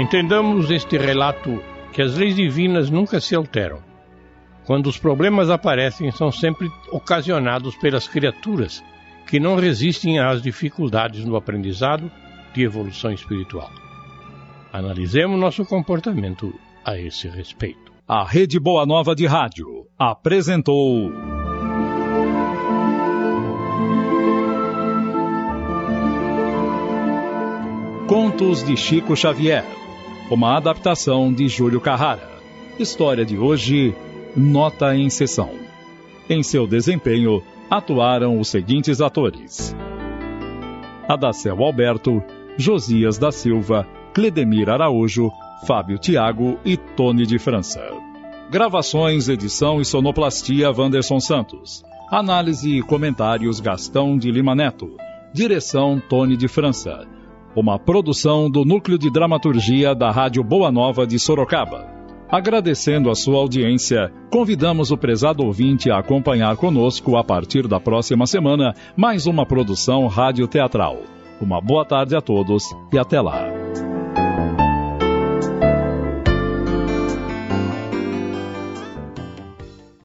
Entendamos este relato que as leis divinas nunca se alteram. Quando os problemas aparecem, são sempre ocasionados pelas criaturas que não resistem às dificuldades no aprendizado de evolução espiritual. Analisemos nosso comportamento a esse respeito. A Rede Boa Nova de Rádio apresentou. Contos de Chico Xavier uma adaptação de Júlio Carrara. História de hoje, nota em sessão. Em seu desempenho, atuaram os seguintes atores: Adacel Alberto, Josias da Silva, Cledemir Araújo, Fábio Tiago e Tony de França. Gravações, edição e sonoplastia Wanderson Santos. Análise e comentários Gastão de Lima Neto. Direção Tony de França uma produção do Núcleo de Dramaturgia da Rádio Boa Nova de Sorocaba. Agradecendo a sua audiência, convidamos o prezado ouvinte a acompanhar conosco a partir da próxima semana mais uma produção rádio teatral. Uma boa tarde a todos e até lá.